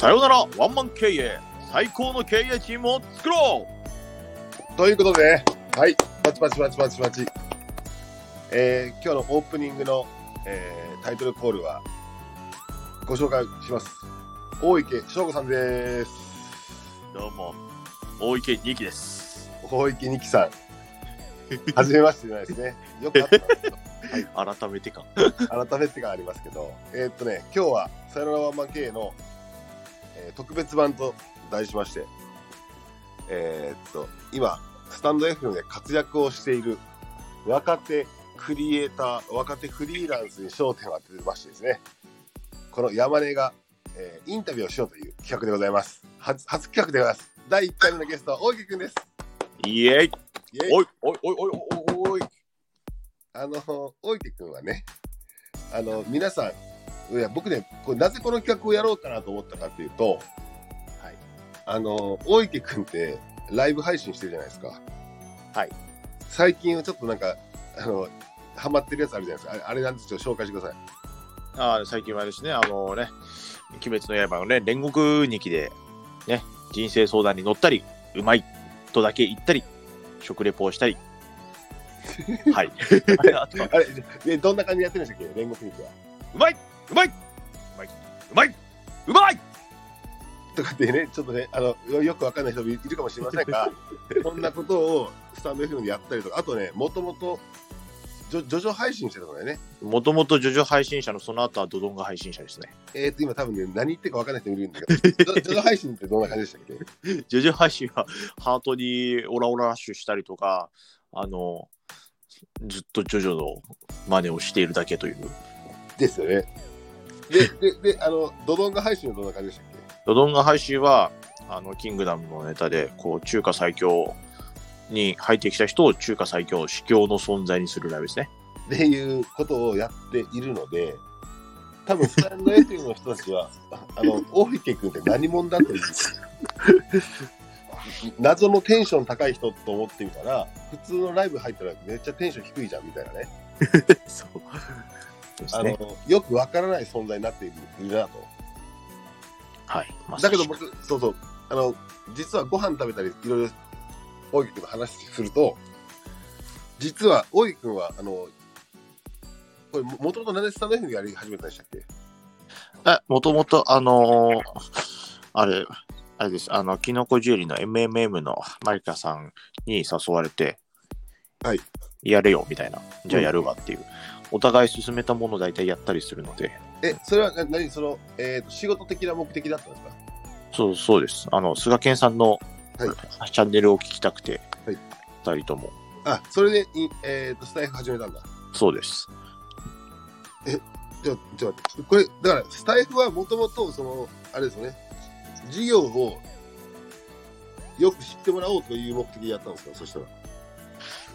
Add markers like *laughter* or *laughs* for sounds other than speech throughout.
さよならワンマン経営最高の経営チームを作ろということで、はい、パチパチパチパチパチ。えー、今日のオープニングの、えー、タイトルコールは、ご紹介します。大池翔吾さんです。うどうも大池二期です大池二木さん。はじめましてじゃないですね。*laughs* よくあったんですけど改めてか改めてがありますけど、えーっとね、今日はさよならワンマン経営の、えー特別版と題しまして、えーっと、今、スタンド FM で活躍をしている若手クリエイター、若手フリーランスに焦点を当ててましてですね、この山根が、えーインタビューをしようという企画でございます。初初企画でございます。第1回目のゲストは大池くんです。イエイイエイおいおいおいおいおいおいあの、大池君はね、あの、皆さん、いや、僕ね、これなぜこの企画をやろうかなと思ったかっていうと、はいあの、大池君ってライブ配信してるじゃないですか。はい。最近ちょっとなんか、あの、ハマってるやつあるじゃないですか。あれあれなんですちょっと紹介してください。あー最近はですねあのね鬼滅の刃のね煉獄二期でね人生相談に乗ったりうまいとだけ言ったり食レポをしたり *laughs* はい *laughs* あとはあれ、でどんな感じでやってるんでしたっけ煉獄肉は。うまいうまいうまいうまいうまいとかってね、ちょっとね、あの、よよくわかんない人もいるかもしれませんが、*laughs* こんなことをスタンド FM でやったりとか、あとね、もともと、ジョジョ配信してたのよね。もともとジョジョ配信者のその後はドドンガ配信者ですね。えー、と今多分ね、何言ってるか分からない人いるんだけど、ジョジョ配信ってどんな感じでしたっけ？*laughs* ジョジョ配信はハートにオラオララッシュしたりとか、あの、ずっとジョジョの真似をしているだけという。ですよね。で、で、で、あの、ドドンガ配信はどんな感じでしたっドドンガ配信は、あの、キングダムのネタで、こう、中華最強に入ってきた人を中華最強、司教の存在にするライブですね。けっていうことをやっているので、多分、スタンド FM の人たちは、あ *laughs* あの、大池君って何者だという、*laughs* 謎のテンション高い人と思ってみたら、普通のライブ入ったらめっちゃテンション低いじゃんみたいなね。*laughs* そう。ですあのね。、よくわからない存在になっているなと。はい。まだけど僕、そうそう、あの、実はご飯食べたり、いろいろ、大池君の話すると、実は、大池君は、あの、これ、ももともと何でスタンド F でやり始めたんでしたっけ？え、もともと、あのーあれ、あれです、あの、キノコジュエリーの MMM のマリカさんに誘われて、はい。やれよ、みたいな。じゃあやるわっていう。お互い進めたものを大体やったりするので、え、それはな何、その、えーと、仕事的な目的だったんですかそう、そうです。あの、菅健さんの、はいチャンネルを聞きたくて、はい二人とも。あ、それで、いえーと、スタイフ始めたんだ。そうです。ちょ、ちょっと待って。これ、だから、スタイフはもともと、その、あれですよね、事業をよく知ってもらおうという目的でやったんですか？そしたら。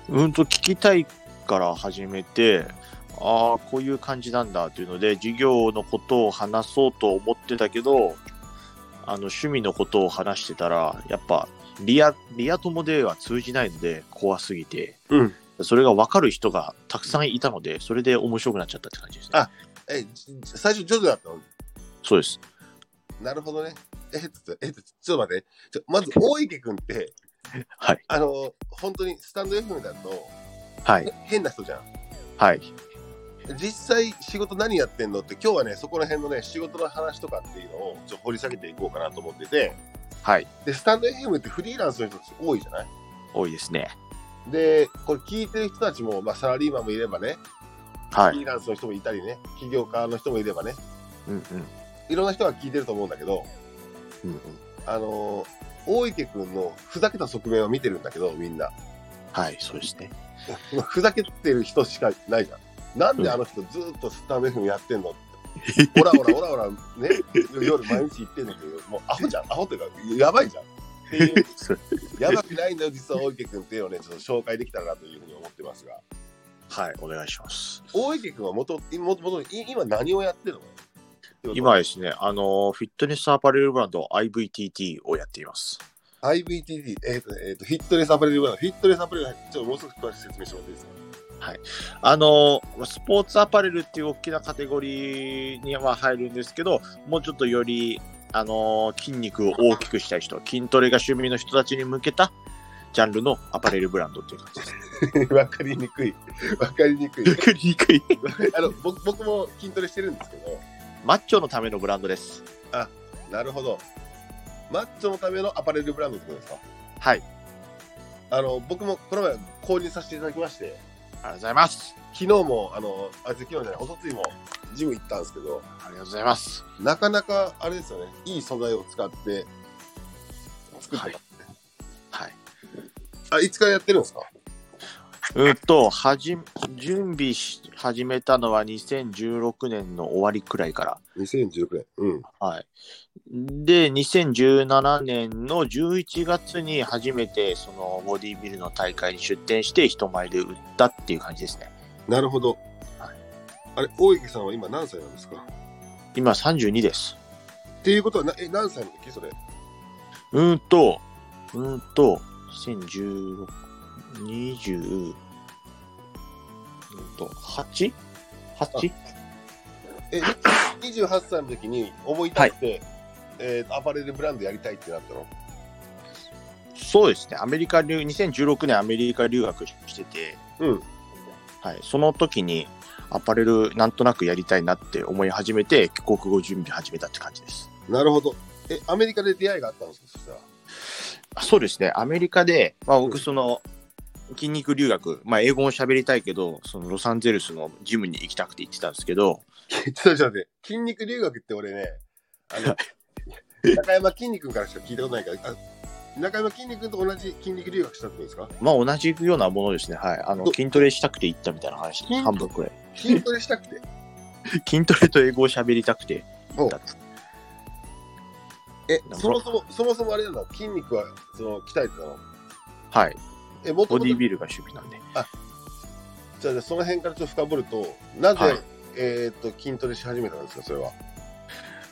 うんと、聞きたいから始めて、ああ、こういう感じなんだっていうので、授業のことを話そうと思ってたけど、あの、趣味のことを話してたら、やっぱ、リア、リア友では通じないので、怖すぎて、うんそれが分かる人がたくさんいたので、それで面白くなっちゃったって感じですね。あえ、じ最初、ジョジョだったの？そうです。なるほどね。えっと、えっと、ちょっと待って。ちょまず、大池君って、*laughs* はい。あの、本当にスタンド FM だと、はい。変な人じゃん。はい。実際、仕事何やってんのって、今日はね、そこら辺のね、仕事の話とかっていうのを、ちょっと掘り下げていこうかなと思ってて、はい。で、スタンド FM ってフリーランスの人たち多いじゃない？多いですね。で、これ聞いてる人たちも、まあ、サラリーマンもいればね、はい。フリーランスの人もいたりね、起業家の人もいればね、うんうん。いろんな人が聞いてると思うんだけど、うんうん。あのー大池君のふざけた側面を見てるんだけど、みんな。はい、そうですね。*laughs* ふざけてる人しかないじゃん。なんであの人ずーっとスタンド FM やってんのって。*laughs* オラオラオラオラね、夜毎日言ってんだけど、もうアホじゃん。アホっていうか、やばいじゃん。っていう、やばくないんだよ、実は大池君っていうのをね、ちょっと紹介できたらなというふうに思ってますが。はい、お願いします。大池君はもともともとい今何をやってるの？今はですね、あの、フィットネスアパレルブランド IVTT をやっています。IBTD、えっ、と、えっ、と、フィットネスアパレルブランド、フィットネスアパレル、ちょっともう少し詳しく説明してもらっていいですか？あの、スポーツアパレルっていう大きなカテゴリーには入るんですけど、もうちょっとよりあのー筋肉を大きくしたい人、筋トレが趣味の人たちに向けたジャンルのアパレルブランドっていう感じです。*laughs* わかりにくい。わかりにくい。わかりにくい。*laughs* あの僕僕も筋トレしてるんですけど、マッチョのためのブランドです。なるほど。マッチョのためのアパレルブランドってことですか？はい。あの僕もこの前購入させていただきまして、ありがとうございます。昨日も、あの、あ昨日じゃない、おとついもジム行ったんですけど、ありがとうございます。なかなかあれですよね、いい素材を使って作ってますね。はい。あ、いつからやってるんですか？うんと、はじ、準備し始めたのは2016年の終わりくらいから。?2016 年。うん。はい。で、2017年の11月に初めてそのボディビルの大会に出展して人前で売ったっていう感じですね。なるほど。はいあれ、大池さんは今何歳なんですか？今32です。っていうことはな、え、何歳の時それ？うーんと、うーんと、2016、20、うーんと、8?8? 8? え、28歳の時に思い立って、えーとアパレルブランドやりたいってなったの？そうですね。アメリカ留、2016年アメリカ留学してて、うん。はい。その時にアパレルなんとなくやりたいなって思い始めて、帰国後準備始めたって感じです。なるほど。え、アメリカで出会いがあったんですか？そしたら。あそうですね。アメリカで、まあうん僕その、筋肉留学、まあ英語も喋りたいけど、そのロサンゼルスのジムに行きたくて行ってたんですけど、ちょっと待って、筋肉留学って俺ね、あの、*laughs* 中山筋肉からしか聞いたことないから、あ中山筋肉と同じ筋肉留学したってことですか？まあ同じようなものですね。はい。あの、ど筋トレしたくて行ったみたいな話、筋半分くらい。筋トレしたくて？*laughs* 筋トレと英語を喋りたくて行った。えな、そもそも、そもそもあれなんだ、筋肉は、その、鍛えてたの？はい。え、ボディビルが趣味なんで。じゃあじゃあその辺からちょっと深掘ると、なぜ、はいえっ、と、筋トレし始めたんですか、それは？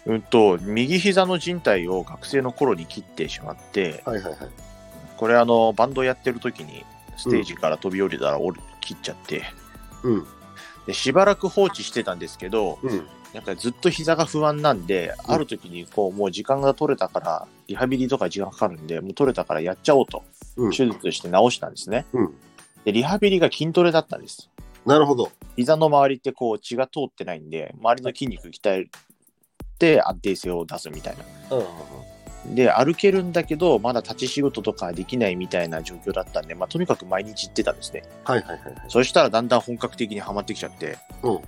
うんと、右膝の靭帯を学生の頃に切ってしまって、はいはいはい。これあの、バンドやってる時に、ステージから飛び降りたら折る切っちゃって、うん。で、しばらく放置してたんですけど、うん。なんかずっと膝が不安なんで、うんある時にこう、もう時間が取れたから、リハビリとか時間かかるんで、もう取れたからやっちゃおうと、うん。手術して治したんですね。うん。で、リハビリが筋トレだったんです。なるほど。膝の周りってこう血が通ってないんで、周りの筋肉鍛えて安定性を出すみたいな。うん。で、歩けるんだけど、まだ立ち仕事とかできないみたいな状況だったんで、まあ、とにかく毎日行ってたんですね。はいはいはいはい。そしたらだんだん本格的にはまってきちゃって、うん。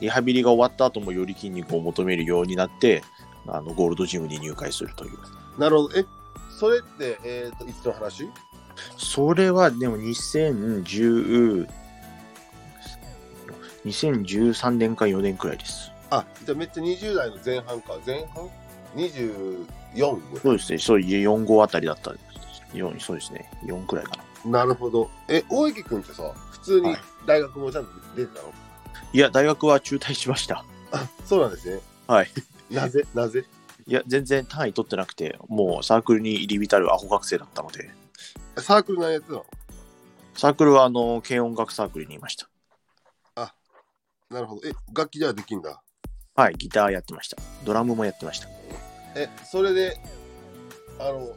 リハビリが終わった後もより筋肉を求めるようになって、あの、ゴールドジムに入会するという。なるほど。え、それって、えっ、と、いつの話？それはでも2010、2013年か4年くらいです。あ、じゃあめっちゃ20代の前半か。前半 ?24 ぐらそうですね、そういう4号あたりだった。4そうですね、4くらいかな。い。なるほど。え、大池くんってさ、普通にはい大学もちゃんと出てたの、いや、大学は中退しました。あ、そうなんですね。はい。*laughs* なぜ？なぜ？いや、全然単位取ってなくて、もうサークルに入り浸るアホ学生だったので、サークル何やってたの？サークルはあの、軽音楽サークルにいました。なるほど。え、楽器ではできんだ？はい、ギターやってました。ドラムもやってました。え、それで、あの、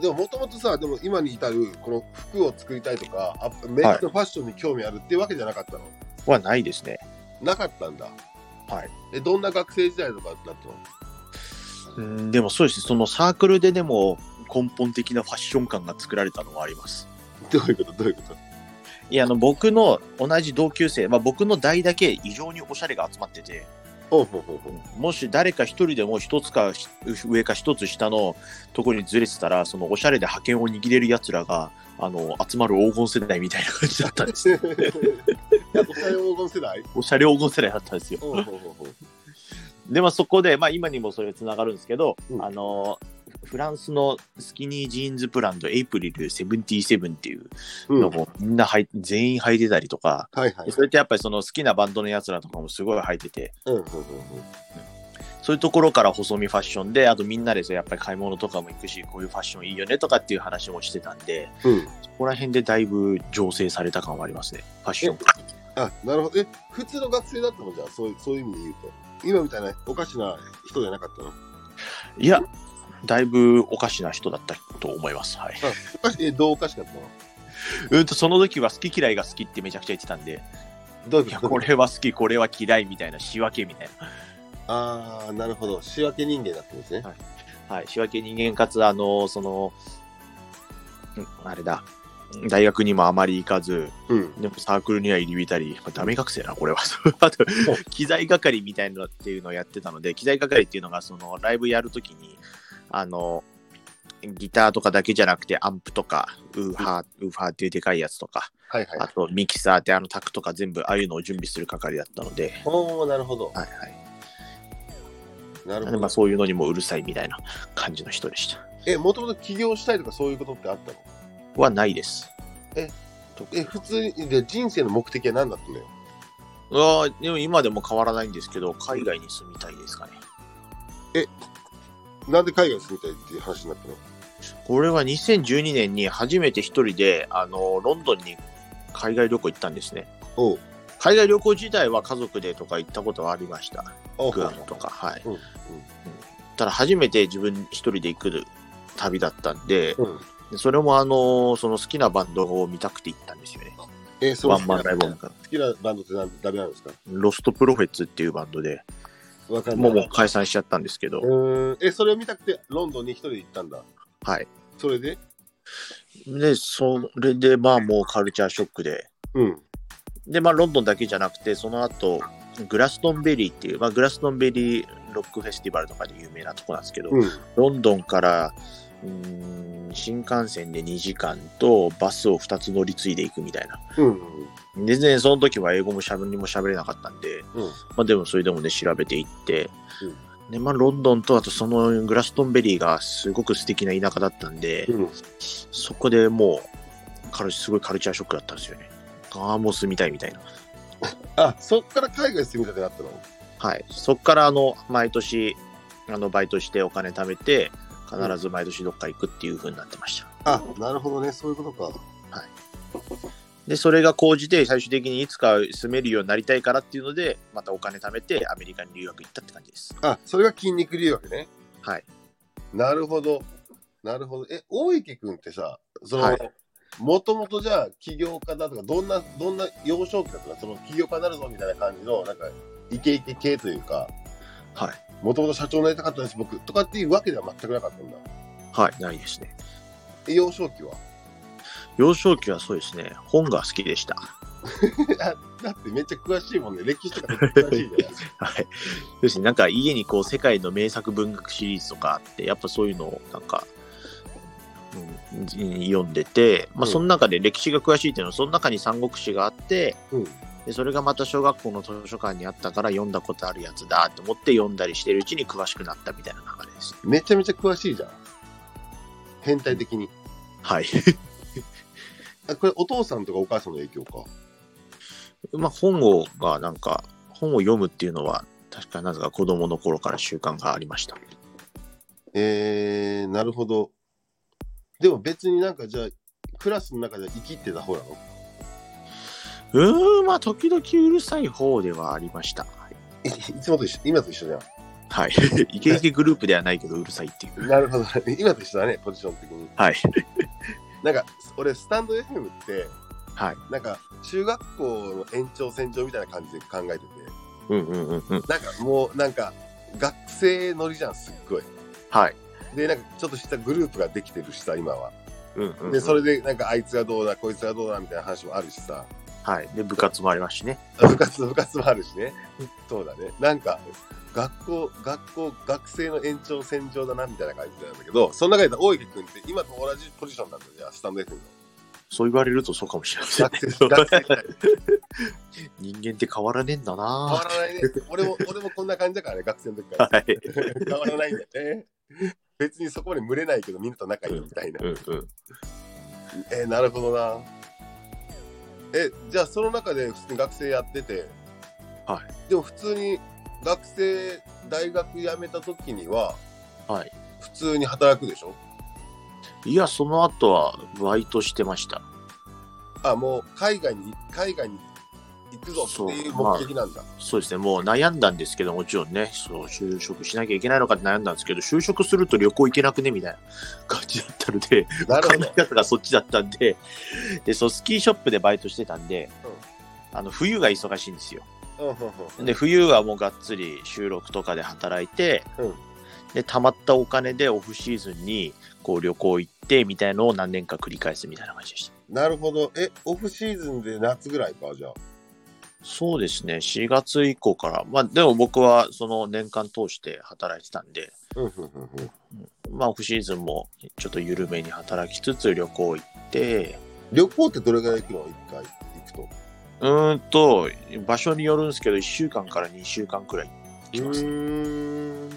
でももともとさ、でも今に至る、この服を作りたいとか、あメンズのファッションに興味あるっていうわけじゃなかったの、はないですね。なかったんだ。はい。え、どんな学生時代とかだったの？うん、でもそうですね、そのサークルででも根本的なファッション感が作られたのはあります。どういうこと？どういうこと？いや、あの、僕の同じ同級生、まあ僕の代だけ異常におしゃれが集まってて、ほうほうほうほう。もし誰か一人でも一つかし上か一つ下のところにずれてたら、そのおしゃれで覇権を握れる奴らが、あの、集まる黄金世代みたいな感じだったんです。*laughs* やっぱ黄金世代？おしゃれ黄金世代だったんですよ。ほうほうほうほう。で、まあそこで、まあ今にもそれ繋がるんですけど、うんあの、フランスのスキニージーンズブランド、エイプリル77っていううん。のはいもみんな履い全員履いてたりとか、はい。それってやっぱりその好きなバンドの奴らとかもすごい履いてて、うんうんうんうん。そういうところから細身ファッションで、あとみんなでやっぱり買い物とかも行くし、こういうファッションいいよねとかっていう話もしてたんで、うん。そこら辺でだいぶ醸成された感はありますね、ファッション。あ、なるほど。え、普通の学生だったのじゃあ、そうそういう意味で言うと。今みたいなおかしな人じゃなかったの？いや、だいぶおかしな人だったと思います。はい。え、どうおかしかったの？うんと、その時は好き嫌いが好きってめちゃくちゃ言ってたんで、いや、どういうこれは好き、これは嫌いみたいな仕分けみたいな。ああ、なるほど。仕分け人間だったんですね。はい。仕分け人間かつ、あの、その、うんあれだ。大学にもあまり行かず、うん。でもサークルには入り浸り、まあ、ダメ学生な、これは。*laughs* あと、機材係みたいなのっていうのをやってたので、機材係っていうのが、その、ライブやるときに、あの、ギターとかだけじゃなくて、アンプとか、ウーハー、ウーファーっていうでかいやつとか、はいはいあ。とミキサーってあのタクとか全部、ああいうのを準備する係だったので、おおなるほど。はいはい。なるほどでまあ、。そういうのにもうるさいみたいな感じの人でした。え、もともと起業したいとかそういうことってあったの？はないです。え、普通に、で人生の目的は何だったのよ？ああ、でも今でも変わらないんですけど、海外に住みたいですかね。なんで海外に住みたいっていう話になったの？これは2012年に初めて一人で、あの、ロンドンに海外旅行行ったんですね。おう。海外旅行自体は家族でとか行ったことはありました。グアムとか。はい。うん。ただ初めて自分一人で行く旅だったんで、うん。でそれもあの、その好きなバンドを見たくて行ったんですよね。え、そうワンマンライブ。好きなバンドって何誰なんですか？ロストプロフェッツっていうバンドで、わかんない。もうもう解散しちゃったんですけど、うーん。え、それを見たくてロンドンに一人で行ったんだ。はい。それで？で、それでまあもうカルチャーショックで、うん。で、まあロンドンだけじゃなくて、その後、グラストンベリーっていう、まあグラストンベリーロックフェスティバルとかで有名なとこなんですけど、うん。ロンドンから、うーん新幹線で2時間とバスを2つ乗り継いでいくみたいな。うん。全然その時は英語もしゃべりも喋れなかったんで、うん。まあでもそれでもね、調べていって、うんで、まあロンドンとあとそのグラストンベリーがすごく素敵な田舎だったんで、うん。そこでもう、カルすごいカルチャーショックだったんですよね。ああ、もう住みたいみたいな。*laughs* あ、そっから海外に住みたくなったの？はい。そっから、あの、毎年、あの、バイトしてお金貯めて、必ず毎年どっか行くっていう風になってました。あ、なるほどね。そういうことか。で、それが高じて、最終的にいつか住めるようになりたいからっていうので、またお金貯めて、アメリカに留学行ったって感じです。あ、それが筋肉留学ね。はい。なるほど。なるほど。え、大池君ってさ、その、はいもともとじゃあ起業家だとか、どんな、どんな幼少期だとか、その起業家になるぞみたいな感じの、なんか、イケイケ系というか、はい。もともと社長になりたかったです、僕、とかっていうわけでは全くなかったんだ。はい、ないですね。え幼少期は？幼少期はそうですね、本が好きでした。*laughs* あだってめっちゃ詳しいもんね。歴史とか詳しいじゃない *laughs* はい。そうですね、なんか家にこう、世界の名作文学シリーズとかあって、やっぱそういうのをなんか、うん、読んでて、まあ、うんその中で歴史が詳しいっていうのは、その中に三国志があって、うん。でそれがまた小学校の図書館にあったから読んだことあるやつだと思って読んだりしてるうちに詳しくなったみたいな流れです。めちゃめちゃ詳しいじゃん。変態的に。はい。あこれお父さんとかお母さんの影響か？まあ本をがなんか、本を読むっていうのは、確かなぜか子供の頃から習慣がありました。えー、なるほど。でも別になんかじゃあ、クラスの中で生きってた方なの？うーん、まあ時々うるさい方ではありました。はいいいつもと一緒、今と一緒じゃん。はい。イケイケグループではないけどうるさいっていう。なるほど。今と一緒だね、ポジション的に。はい。なんか、俺、スタンド FM って、はい。なんか、中学校の延長線上みたいな感じで考えてて、うんうんうんうん。なんかもう、なんか、学生乗りじゃん、すっごい。はい。で、なんか、ちょっとしたグループができてるしさ、今は。うんうんうんで、それで、なんか、あいつがどうだ、こいつがどうだ、みたいな話もあるしさ。はい。で、部活もありますしね。*laughs* 部活、部活もあるしね。そうだね。なんか、学校、学校、学生の延長線上だな、みたいな感じなんだけど、その中で大池君って今と同じポジションなんだじゃあ、スタンド F の。そう言われるとそうかもしれませんね学生、学生。*laughs* 人間って変わらねえんだ変わならないね。俺も、俺もこんな感じだからね、学生の時から。はい。*laughs* 変わらないんだよね。別にそこまで群れないけど、みんなと仲いいみたいな。うんうん。えーなるほどな。え、じゃあその中で普通に学生やってて、はい。でも普通に学生、大学辞めた時には、はい。普通に働くでしょ？いや、その後はバイトしてました。あ、もう海外に、海外に行くぞっていう目的なんだ。そうですね、もう悩んだんですけど、もちろんね、そう、就職しなきゃいけないのかって悩んだんですけど、就職すると旅行行けなくねみたいな感じだったので、なるほど考え。方がそっちだったんで、で、そう、スキーショップでバイトしてたんで、あの、冬が忙しいんですよ。うんうんうんで、冬はもうがっつり収録とかで働いて、うんで、貯まったお金でオフシーズンに、こう旅行行って、みたいのを何年か繰り返すみたいな感じでした。なるほど。え、オフシーズンで夏ぐらいか、じゃあ。そうですね、4月以降から、まあ、でも僕はその年間通して働いてたんで。まあ、オフシーズンもちょっと緩めに働きつつ旅行行って、旅行ってどれぐらい行くの？一回行くと。うーんと、場所によるんですけど、1週間から2週間くらい行きます。ーん。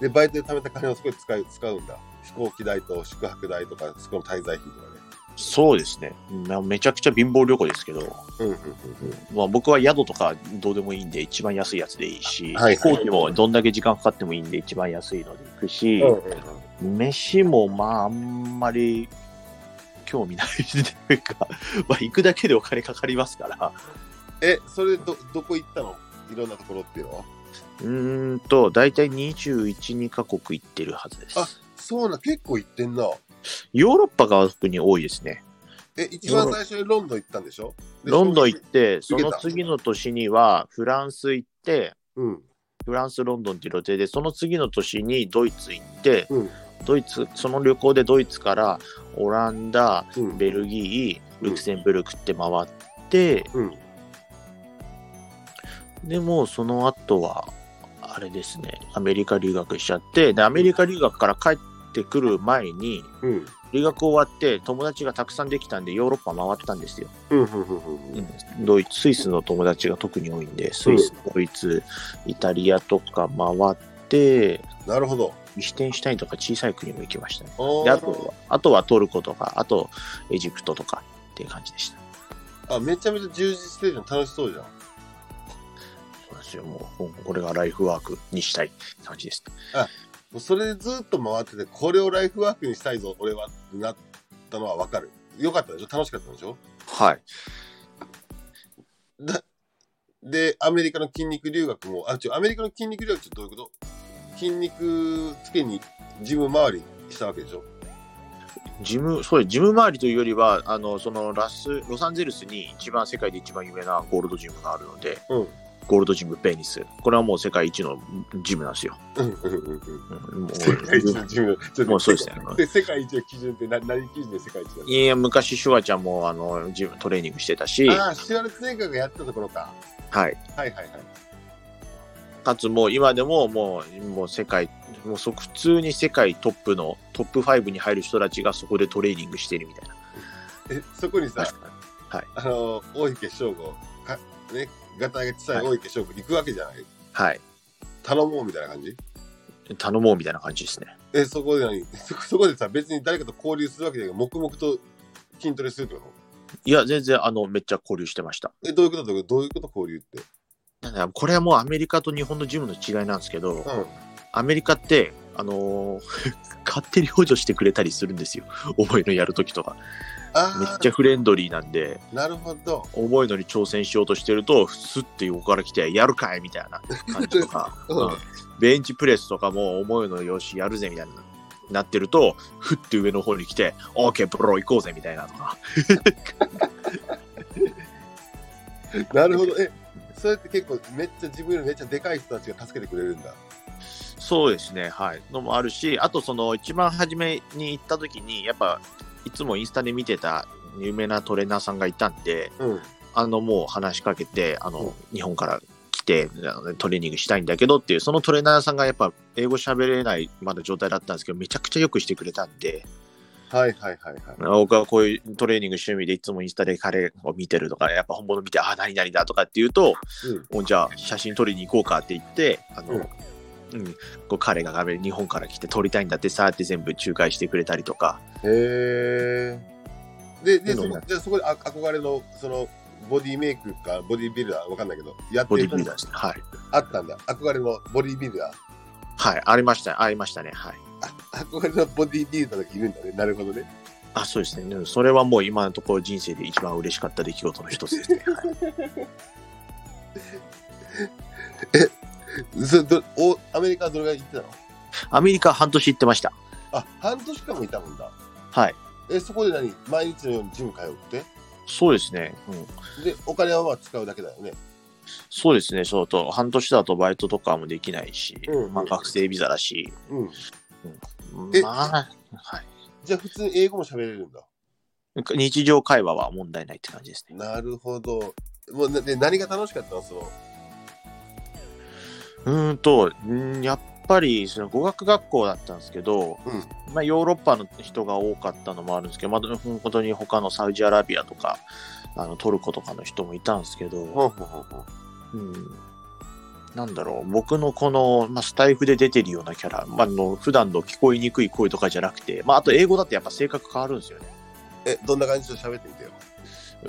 で、バイトで貯めた金をそこで使う使うんだ。飛行機代と宿泊代とか、そこの滞在費とかね。そうですね、まあめちゃくちゃ貧乏旅行ですけど、うんうんうんまあ、僕は宿とかどうでもいいんで、一番安いやつでいいし、はい飛行機もどんだけ時間かかってもいいんで、一番安いので行くし、うん。うん飯もまああんまり興味ないというか、*laughs* まあ行くだけでお金かかりますから、え、それど、どこ行ったの？いろんなところっていうのは？うーんと、大体21、2カ国行ってるはずです。あそうな、結構行ってんな。ヨーロッパが特に多いですね。え、一番最初にロンドン行ったんでしょ？でロンドン行って、その次の年にはフランス行って、うん。フランス、ロンドンっていう予定で、その次の年にドイツ行って、うん。ドイツ、その旅行でドイツからオランダ、うん。ベルギー、ルクセンブルクって回って、うん。でもその後は、あれですね、アメリカ留学しちゃって、で、アメリカ留学から帰ってくる前に、うん。留学終わって友達がたくさんできたんで、ヨーロッパ回ったんですよ。ドイツ、スイスの友達が特に多いんで、スイス、ドイツ、イタリアとか回って、なるほど。リヒテンシュタインとか小さい国も行きましたね。あで、あとは、あとはトルコとか、あとエジプトとかっていう感じでした。あ、めちゃめちゃ充実してるじゃん。楽しそうじゃん。そうですよ、もう、これがライフワークにしたい感じです。もうそれでずっと回ってて、これをライフワークにしたいぞ、俺はってなったのはわかる。よかったでしょ？楽しかったでしょ？はい。だで、アメリカの筋肉留学も、あ、違う、アメリカの筋肉留学ってどういうこと？筋肉つけにジム周りしたわけでしょ？ジム、そう。ジム周りというよりは、あの、そのラス、ロサンゼルスに一番世界で一番有名なゴールドジムがあるので、うん。ゴールドジムペニス。これはもう世界一のジムなんですよ。うんうんうんうん。うんもう世界一のジム。ちょっともうそうですねで、世界一の基準って何何基準で世界一なの？いや、昔、シュワちゃんも、あの、ジム、トレーニングしてたし、ああ、シュワルツェネッガーがやったところか。はい。はいはいはい。かつもう今でももう、もう世界、もうそ普通に世界トップのトップ5に入る人たちがそこでトレーニングしてるみたいな。え、そこにさ、はい。あの、大池翔吾、かね、ガタが小さい大池翔吾行くわけじゃない、はい。頼もうみたいな感じ？頼もうみたいな感じですね。え、そこで何？そ *laughs* そこでさ、別に誰かと交流するわけじゃない黙々と筋トレするってこいや、全然、あの、めっちゃ交流してました。とえ、どういうこと？どういう？ことどういうこと交流って？なんだこれはもうアメリカと日本のジムの違いなんですけど、うん。アメリカって、あのー *laughs* 勝手に補助してくれたりするんですよ。重いのやるときとか。めっあちゃフレンドリーなんで、あ、なるほど。重いのに挑戦しようとしてると、スッて横から来て、やるかいみたいな感じとか、*laughs* うんうんベンチプレスとかも重いのよし、やるぜみたいな。なってると、ふって上の方に来て、オーケー、プロ行こうぜみたいなとか。*laughs* なるほど。え、それって結構めっちゃ自分よりめっちゃでかい人たちが助けてくれるんだ。そうですね、はい。のもあるし、あとその一番初めに行った時に、やっぱ、いつもインスタで見てた有名なトレーナーさんがいたんで、うん。あの、もう話しかけて、あの、日本から来て、トレーニングしたいんだけどっていう、そのトレーナーさんがやっぱ、英語喋れないまだ状態だったんですけど、めちゃくちゃよくしてくれたんで、はいはいはいはい。僕はこういうトレーニング趣味でいつもインスタで彼を見てるとか、やっぱ本物見て、あ、何々だとかって言うと、もうじゃあ写真撮りに行こうかって言って、あの、うん、こう彼が日本から来て撮りたいんだってさーって全部仲介してくれたりとか、へえ。で、で、そこそうなん、じゃあそこであ憧れの、その、ボディメイクか、ボディビルダー、わかんないけど、やってボるディビルダーですね。はい。あったんだ。憧れのボディビルダー。はい、ありました、ありましたね。はい。あ憧れのボディビルダーがいるんだね。なるほどね。あ、そうですね。それはもう今のところ人生で一番嬉しかった出来事の一つですね。*laughs* そどおアメリカはどれぐらい行ってたの？アメリカ半年行ってました。あ、半年間もいたもんだ。はい。え、そこで何？毎日のようにジム通って？そうですね。うん。で、お金はまあ使うだけだよね。そうですね。そうと、半年だとバイトとかもできないし、うんまあ学生ビザだし、うん。えまあ、はい。じゃあ普通に英語も喋れるんだ。日常会話は問題ないって感じですね。なるほど。もうね、で何が楽しかったの？その。うーんと、んやっぱりその語学学校だったんですけど、うんまあ、ヨーロッパの人が多かったのもあるんですけど、まあ、本当に他のサウジアラビアとかあのトルコとかの人もいたんですけど、ほうん、なんだろう僕のこの、まあ、スタイフで出てるようなキャラ、まあ、あの普段の聞こえにくい声とかじゃなくて、まあ、あと英語だとやっぱ性格変わるんですよね。え、どんな感じで喋ってみてよ。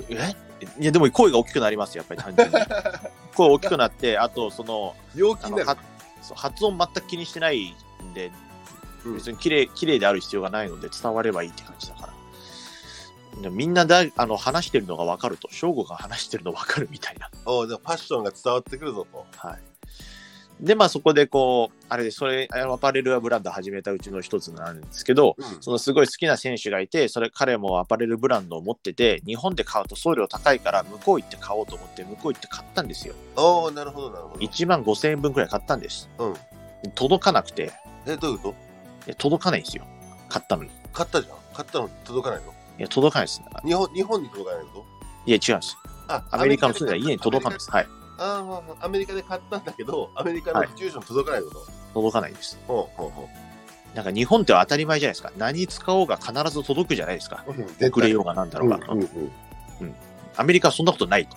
え？いやでも声が大きくなりますよやっぱり単純に。*laughs* 声大きくなってあとその陽気になるあのは。そう発音全く気にしてないんで、うん別に綺麗綺麗である必要がないので伝わればいいって感じだから。でみんなだあの話してるのが分かると、正吾が話してるの分かるみたいな。おうじゃあファッションが伝わってくるぞと。はい。で、まあそこでこう、あれで、それ、アパレルブランド始めたうちの一つなんですけど、うん。そのすごい好きな選手がいて、それ彼もアパレルブランドを持ってて、日本で買うと送料高いから、向こう行って買おうと思って、向こう行って買ったんですよ。おおなるほど、なるほど。1万5千円分くらい買ったんです。うん。届かなくて、え、どういうこいや届かないんですよ。買ったのに。いと買ったじゃん。買ったのに届かないの？や、届かないです。日本、日本に届かないの？いや、違うんです。あアメリカの住んでたら家に届かないです。はい。ああ、アメリカで買ったんだけど、アメリカの住所に届かないこと。届かないんです。ほうほうほなんか日本って当たり前じゃないですか。何使おうが必ず届くじゃないですか。う。絶遅れようがなんだろうが。うんうんうんアメリカはそんなことないと。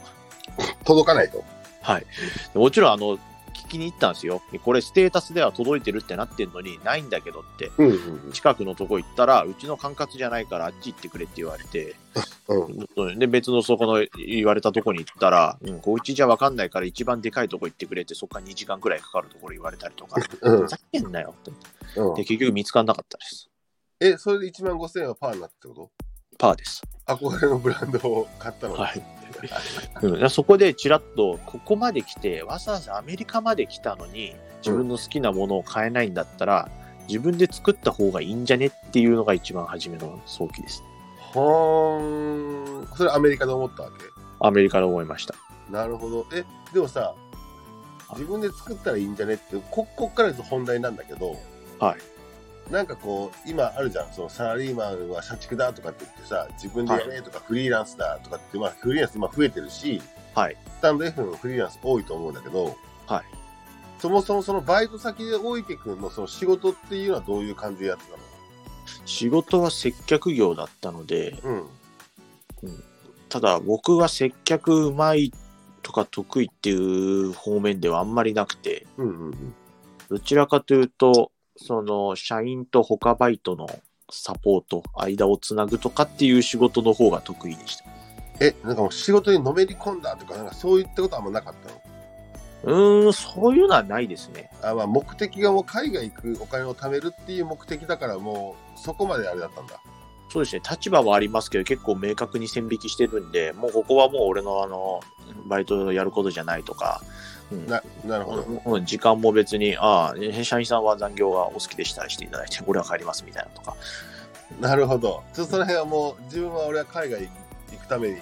届かないと。はい。もちろん、あの、聞きに行ったんですよ。これ、ステータスでは届いてるってなってんのに、ないんだけどって、うんうん近くのとこ行ったら、うちの管轄じゃないから、あっち行ってくれって言われて、うん。で、別のそこの言われたとこに行ったら、うん、こううちじゃわかんないから、一番でかいとこ行ってくれって、そっから2時間くらいかかるところ言われたりとか、うんふざけんなよって。うんで、結局見つからなかったです。え、それで1万5000円はパーになったってこパーです。と憧れのブランドを買ったの？に。はい。*laughs* うん、そこでちらっと、ここまで来て、わざわざアメリカまで来たのに、自分の好きなものを買えないんだったら、自分で作った方がいいんじゃねっていうのが一番初めの早期です。はーん。それアメリカで思ったわけ？アメリカで思いました。なるほど。え、でもさ、自分で作ったらいいんじゃねって、ここっから本題なんだけど、はい。なんかこう、今あるじゃん、そのサラリーマンは社畜だとかって言ってさ、自分でやれとかフリーランスだとかって、まあフリーランス今増えてるし、はい。スタンド F のフリーランス多いと思うんだけど、はい。そもそもそのバイト先で大池君のその仕事っていうのはどういう感じでやってた仕事は接客業だったので、のただ僕は接客うまいとか得意っていう方面ではあんまりなくて、うん。うんうんうん。どちらかというと、その社員と他バイトのサポート、間をつなぐとかっていう仕事の方が得意でした。え、なんかもう仕事にのめり込んだとか、なんかそういったことはあんまなかったの？うーん、そういうのはないですね。あまあ、目的がもう海外行くお金を貯めるっていう目的だからもうそこまであれだったんだ。そうですね、立場はありますけど、結構明確に線引きしてるんで、もうここはもう俺のあの、バイトやることじゃないとか、うんな、なるほど。うん時間も別に、ああ、社員さんは残業がお好きでしたらしていただいて、俺は帰りますみたいなとか。なるほど。ちょその辺はもう自分は俺は海外行くために、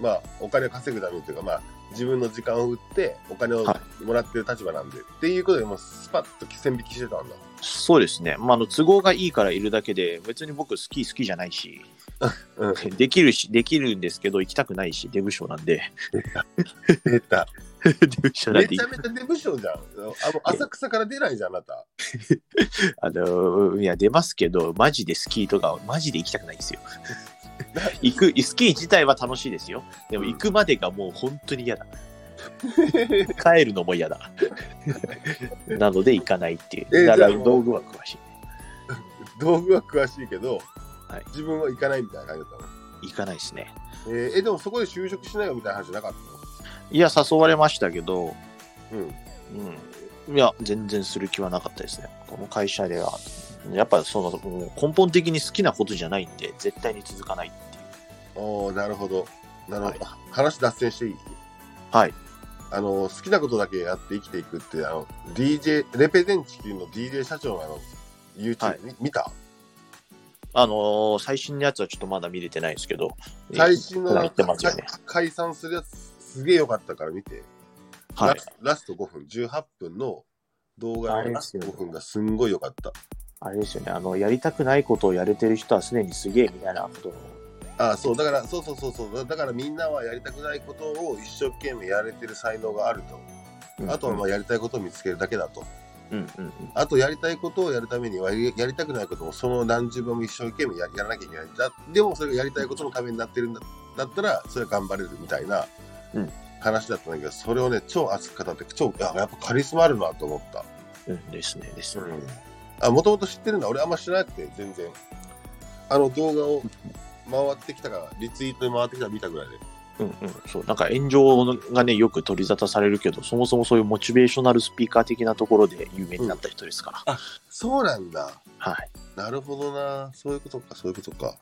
まあお金を稼ぐためにというか、まあ自分の時間を売ってお金をはもらってる立場なんで、っていうことでもうスパッと線引きしてたんだ。そうですね、まあ、あの都合がいいからいるだけで、別に僕、スキー好きじゃないし、うん。できるし、できるんですけど、行きたくないし、デブ賞なんで、出た。デブ賞なんでめちゃめちゃデブ賞じゃん。あの浅草から出ないじゃん、あなた。*laughs* あの、いや、出ますけど、マジでスキーとか、マジで行きたくないんですよ。行く、スキー自体は楽しいですよ。でも行くまでがもう本当に嫌だ。*laughs* 帰るのも嫌だ。なので行かないっていう。えーだから道具は詳しい。道具は詳しいけど、はい自分は行かないみたいな感じだったの？行かないですね。えーえでもそこで就職しないよみたいな話じゃなかっいや、誘われましたけど、たのうん。うん。いや、全然する気はなかったですね。この会社では、やっぱその根本的に好きなことじゃないんで、絶対に続かないっていう。おおなるほど。なるほど。は話脱線していい？はい。あの、好きなことだけやって生きていくって、あの、DJ、レペゼン地球の DJ 社長のあの、YouTube、はいみ見た？あのー最新のやつはちょっとまだ見れてないですけど、最新のやってますよね。解散するやつ、すげえよかったから見て。はいラス。ラスト5分、18分の動画あのラストれですよね5分がすんごいよかった。あれですよね、あの、やりたくないことをやれてる人はすでにすげえみたいなことをあそう、だから、そうそうそうそう、だだからみんなはやりたくないことを一生懸命やれてる才能があると。あとはまあやりたいことを見つけるだけだと。うんうんうん。あとやりたいことをやるためにはややりたくないこともその何十倍も一生懸命ややらなきゃいけない。だでもそれがやりたいことのためになってるんだだったらそれは頑張れるみたいなうん話だったんだけど、それをね、超熱く語って、超、あやっぱカリスマあるなと思った。うんですね、ですね。あ、もともと知ってるんだ。俺あんま知らなくて、全然。あの動画を回ってきたから、リツイートで回ってきたら見たぐらいで。うんうん。そう、なんか炎上がね、よく取り沙汰されるけど、そもそもそういうモチベーショナルスピーカー的なところで有名になった人ですから。そうなんだ。はい。なるほどな。そういうことか、そういうことか。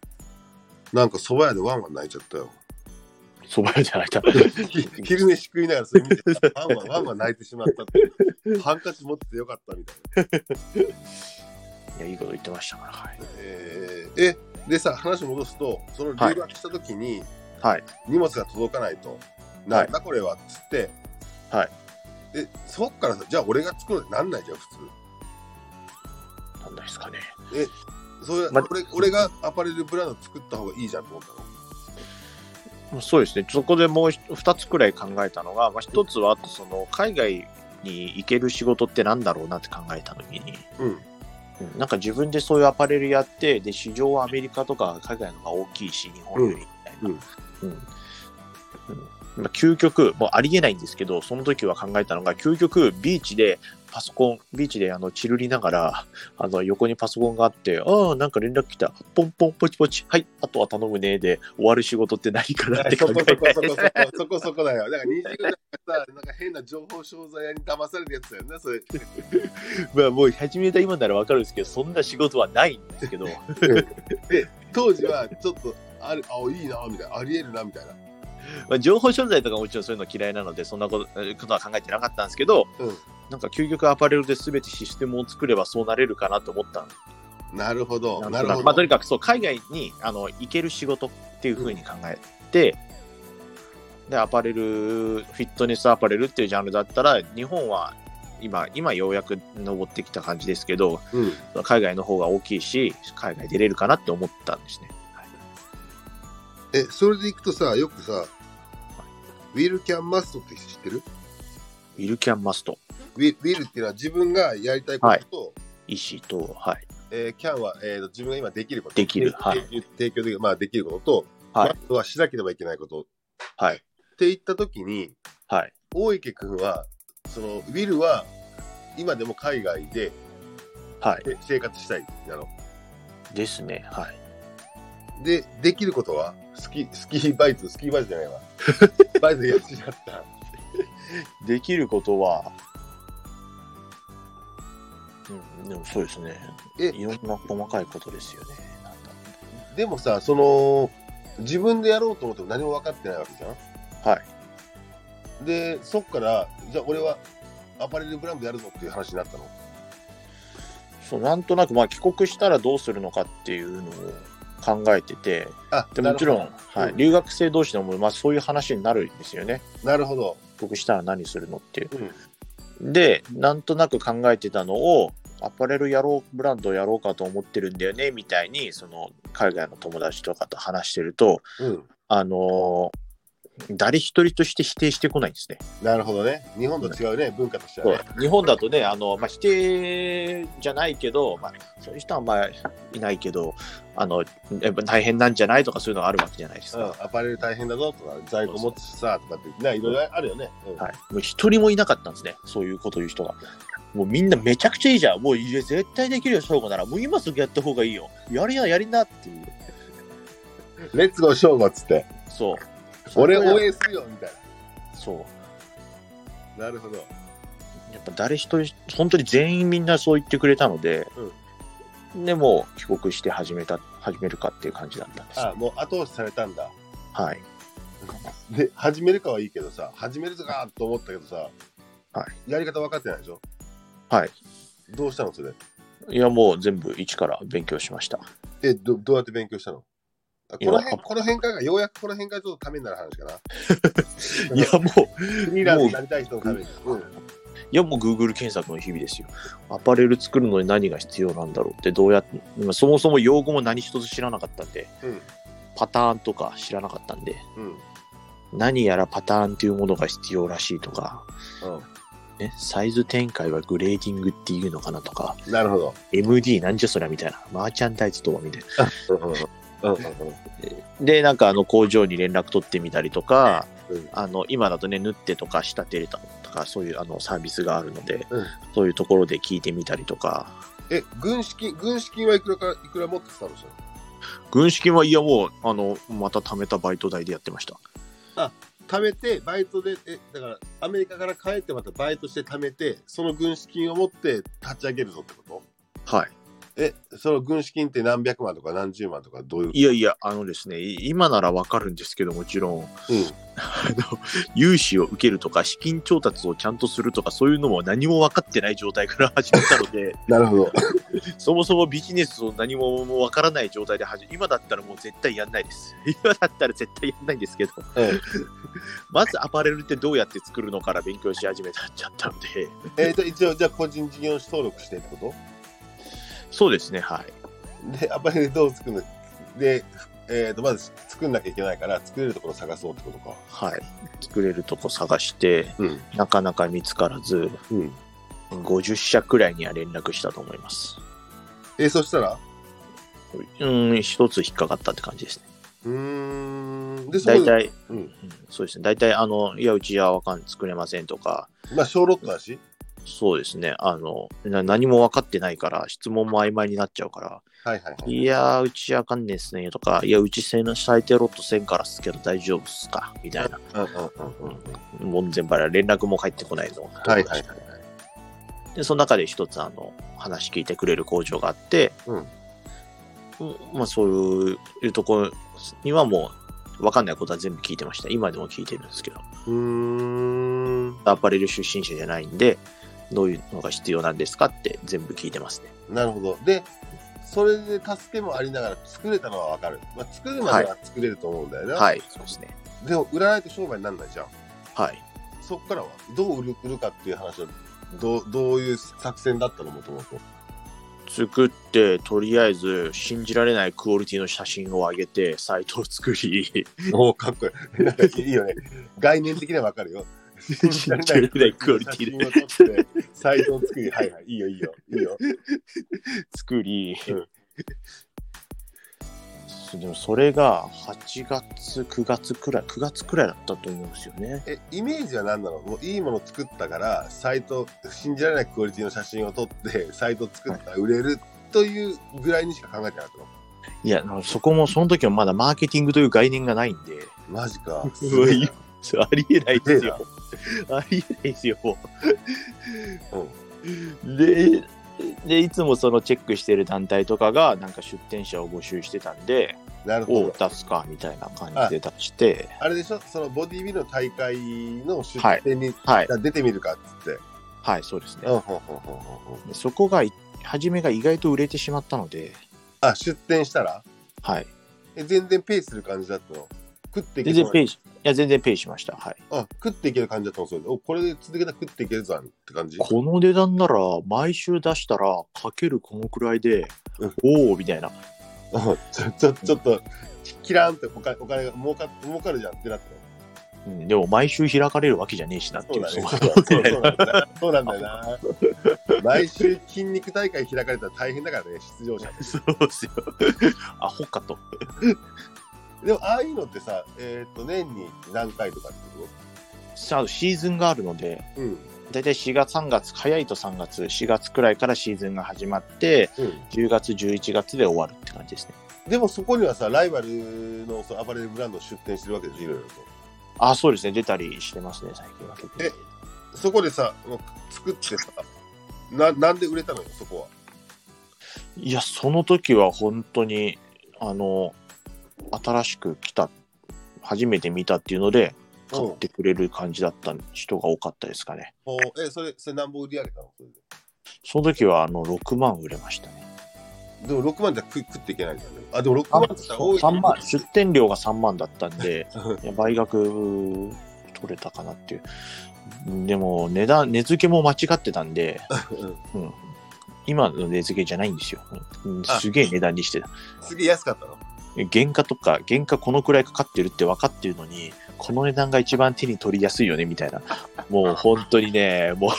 なんか蕎麦屋でワンワン泣いちゃったよ。蕎麦屋じゃないだ。ひ *laughs* 昼飯食いながらそれ見てさ、ワンワン、ワンワン泣いてしまったって。ハンカチ持っててよかったみたいな。いや、いいこと言ってましたから。はい。えーえ、でさ、話戻すと、その留学した時に、はい。荷物が届かないと、なんだこれはっつって、はい。で、そっからさ、じゃあ俺が作るになんないじゃん、普通。なんですかね。それ、ま俺俺がアパレルブランド作った方がいいじゃんと思ったの。そうですね。そこでもう2つくらい考えたのが、まあ、1つは、その、海外に行ける仕事ってなんだろうなって考えた時に、うん。うんなんか自分でそういうアパレルやって、で、市場はアメリカとか海外の方が大きいし、日本よりみたいな。うんうんうんまあ、究極、もうありえないんですけど、その時は考えたのが、究極、ビーチでパソコン、ビーチであの、チルりながら、あの、横にパソコンがあって、ああ、なんか連絡来た。ポンポン、ポチポチ。はい、あとは頼むね。で、終わる仕事って何かなって *laughs* そ考こそこそこ。そこそこそこだよ。だから20代さ、なんか変な情報商材屋に騙されるやつだよね、それ。*laughs* まあ、もう始めた今ならわかるんですけど、そんな仕事はないんですけど、*laughs* で、当時はちょっと、ある、あ、いいな、みたいな、ありえるな、みたいな。まあ、情報商材とかもちろんそういうの嫌いなので、そんなことえーことは考えてなかったんですけど、うんなんか究極アパレルで全てシステムを作ればそうなれるかなと思ったんなるほど、なるほど。まあ、とにかくそう海外にあの行ける仕事っていうふうに考えて、でアパレルフィットネスアパレルっていうジャンルだったら日本は今今ようやく登ってきた感じですけどうん。海外の方が大きいし海外出れるかなって思ったんですね。はいえ、それでいくとさ、よくさ、ウィル・キャン・マストって知ってる？ウィルキャンマストウィウィルっていうのは自分がやりたいことと、医師と、はい、えーキャンは、えーと自分が今できること。できるはい。提供提供できる、まあできることと、はい。マストはしなければいけないこと。はい。って言ったときに、はい。大池君は、その、ウィルは、今でも海外ではい。で生活したいなの。ですねはい。で、できることは、スキスキーバイト、スキーバイトじゃないわ。*laughs* バイトやっちゃった。できることは、うん、でもそうですね。えいろんな細かいことですよね。でもさ、その、自分でやろうと思っても何も分かってないわけじゃんはい。で、そっから、じゃあ俺はアパレルブランドやるぞっていう話になったの？そう、なんとなく、まあ、帰国したらどうするのかっていうのを考えてて、あ、でもちろん、はい、うん留学生同士でも、まあ、そういう話になるんですよね。なるほど。帰国したら何するのっていう。うん。で、なんとなく考えてたのを、アパレルやろう、ブランドやろうかと思ってるんだよね、みたいに、その、海外の友達とかと話してると、うん。あのー誰一人として否定してこないんですね。なるほどね。日本と違うね、文化としてはね。日本だとね、あのまあ、否定じゃないけど、まあ、そういう人はまあいないけどあの、やっぱ大変なんじゃないとかそういうのがあるわけじゃないですうんか。、アパレル大変だぞとか、在庫持つしさ、とかって、ね、いろいろあるよね。うんはい、もう一人もいなかったんですね、そういうこと言う人が。もうみんなめちゃくちゃいいじゃん。もう絶対できるよ、翔吾なら。もう今すぐやった方がいいよ。やりな、やりなっていう。レッツゴーショーゴっつって、そう。俺応援するよ、みたいそう。な。なるほど。やっぱ誰一人、本当に全員みんなそう言ってくれたので、うんでもう帰国して始めた、始めるかっていう感じだったんです。あ、もう後押しされたんだ。はい。で、始めるかはいいけどさ、始めるかと思ったけどさ、はやり方分かってないでしょ？はい。どうしたのそれ？いや、もう全部一から勉強しました。え、どどうやって勉強したの？あこの辺、この辺からが、ようやくこの辺からちょっとためになる話かな。*laughs* いや、もう、フリーランスになりたい人のために。うん。いや、もう Google 検索の日々ですよ。アパレル作るのに何が必要なんだろうって、どうやって、まあそもそも用語も何一つ知らなかったんで、うん。パターンとか知らなかったんで、うん。何やらパターンっていうものが必要らしいとか、ね、サイズ展開はグレーディングっていうのかなとか、うん。なるほど。MD なんじゃそりゃみたいな、マーチャンダイズとはみたいな。*laughs* うんうんうん。で、なんかあの工場に連絡取ってみたりとか、うんあの、今だとね、縫ってとか仕立てるとか、そういうあのサービスがあるので、うんそういうところで聞いてみたりとか、え、軍資金、軍資金はいくらか、いくら持ってたんでしょ軍資金はいやもう、あの、また貯めたバイト代でやってました。貯めて、バイトで、え、だから、アメリカから帰ってまたバイトして貯めて、その軍資金を持って立ち上げるぞってこと？はい。え、その軍資金って何百万とか何十万とかどういう？いやいや、あのですね、い今ならわかるんですけど、もちろん、うん。*laughs* あの、融資を受けるとか、資金調達をちゃんとするとか、そういうのも何も分かってない状態から始めたので、*laughs* なるほど。*laughs* そもそもビジネスを何も分からない状態で始め、今だったらもう絶対やんないです。今だったら絶対やんないんですけど、うん。まずアパレルってどうやって作るのから勉強し始めたっちゃったので、えー、じゃあ一応、じゃあ個人事業主登録してってこそうですね、はい。とで、アパレルどう作るので、えっ、と、まず作んなきゃいけないから、作れるところ探そうってことか。はい。作れるとこ探して、うん。なかなか見つからず、うん。50社くらいには連絡したと思います。えーそしたら？うん、一つ引っかかったって感じですね。うーん。で、大体、うん。うんそうですね。大体、あの、いや、うちはわかん、作れませんとか、まあ、小ロットだし。そうですね。あの、な何も分かってないから、質問も曖昧になっちゃうから、はいはいはい。いやー、うちわかんねえっすねとか、いや、うちせの最低ロットせんからっすけど大丈夫っすかみたいな。門前払い、連絡も返ってこないぞ。はいはいはい。で、その中で一つ、あの、話聞いてくれる工場があって、うんうんまあ、そういうところにはもう、分かんないことは全部聞いてました。今でも聞いてるんですけど。うーん。アパレル出身者じゃないんで、どういうのが必要なんですかって全部聞いてますね。なるほど。で、それで助けもありながら作れたのはわかる。まあ、作るまでは作れると思うんだよね。はい、そうですね。でも、売らないと商売にならないじゃん。はい。そっからは、どう売る売るかっていう話は、どう、どういう作戦だったのもともと？作って、とりあえず、信じられないクオリティの写真を上げて、サイトを作り、おお、かっこいい。*laughs* いいよね。概念的にはわかるよ。信じられないクオリティで写真を撮って、サイトを作り、はいはい、いいよいいよ、いいよ。作り、うんでもそれが8月、9月くらい、9月くらいだったと思うんですよね。え、イメージは何なの？もういいもの作ったから、サイト、信じられないクオリティの写真を撮って、サイト作ったら売れるというぐらいにしか考えてなかったの？いや、そこも、その時はまだマーケティングという概念がないんで、マジか。*laughs* ありえないですよ。ありえないですよ、もう。で、で、いつもそのチェックしてる団体とかが、なんか出店者を募集してたんで、なるほど。出すか、みたいな感じで出して、あれでしょ？そのボディビルの大会の出店に、はい。出てみるかっつって。はい、そうですね。そこがい、初めが意外と売れてしまったので、あ、出店したら？はい。え全然ペースする感じだったの？食っていけそう全然ペイや、全然ペイしました。はい。あ、食っていける感じだったのそれで。お、これで続けたら食っていけるぞって感じ？この値段なら、毎週出したら、かけるこのくらいで、うんおおみたいな。うんちょ、ちょ、ちょっと、キラーンってお金お金が儲か儲かるじゃんってなったの？うん、でも、毎週開かれるわけじゃねえしなっていう。そうなんだよな。毎週筋肉大会開かれたら大変だからね、出場者。*laughs* そうですよ。アホかと。でも、ああいうのってさ、えっ、と、年に何回とかってこさあ、シーズンがあるので、とうん。だいたい4月、3月、早いと3月、4月くらいからシーズンが始まって、うん。10月、11月で終わるって感じですね。でもそこにはさ、ライバルのそのアパレルブランド出店してるわけでしょ、いろいろと。あ、そうですね。出たりしてますね、最近は結構。えそこでさ、もう作ってさ、ななんで売れたのよ、そこは？いや、その時は本当に、あの、新しく来た、初めて見たっていうので、買ってくれる感じだった人が多かったですかね。ほうえ、それ、それ何本売り上げたの？それで。その時は、あの、6万売れましたね。でも6万じゃ食食っていけないんだよね。あ、でも6万って多い。3万、出店料が3万だったんで、倍額取れたかなっていう。でも、値段、値付けも間違ってたんで、うんうん、今の値付けじゃないんですよ。うんあすげえ値段にしてた。すげえ安かったの？原価とか、原価このくらいかかってるって分かってるのに、この値段が一番手に取りやすいよね、みたいな。もう本当にね、もう、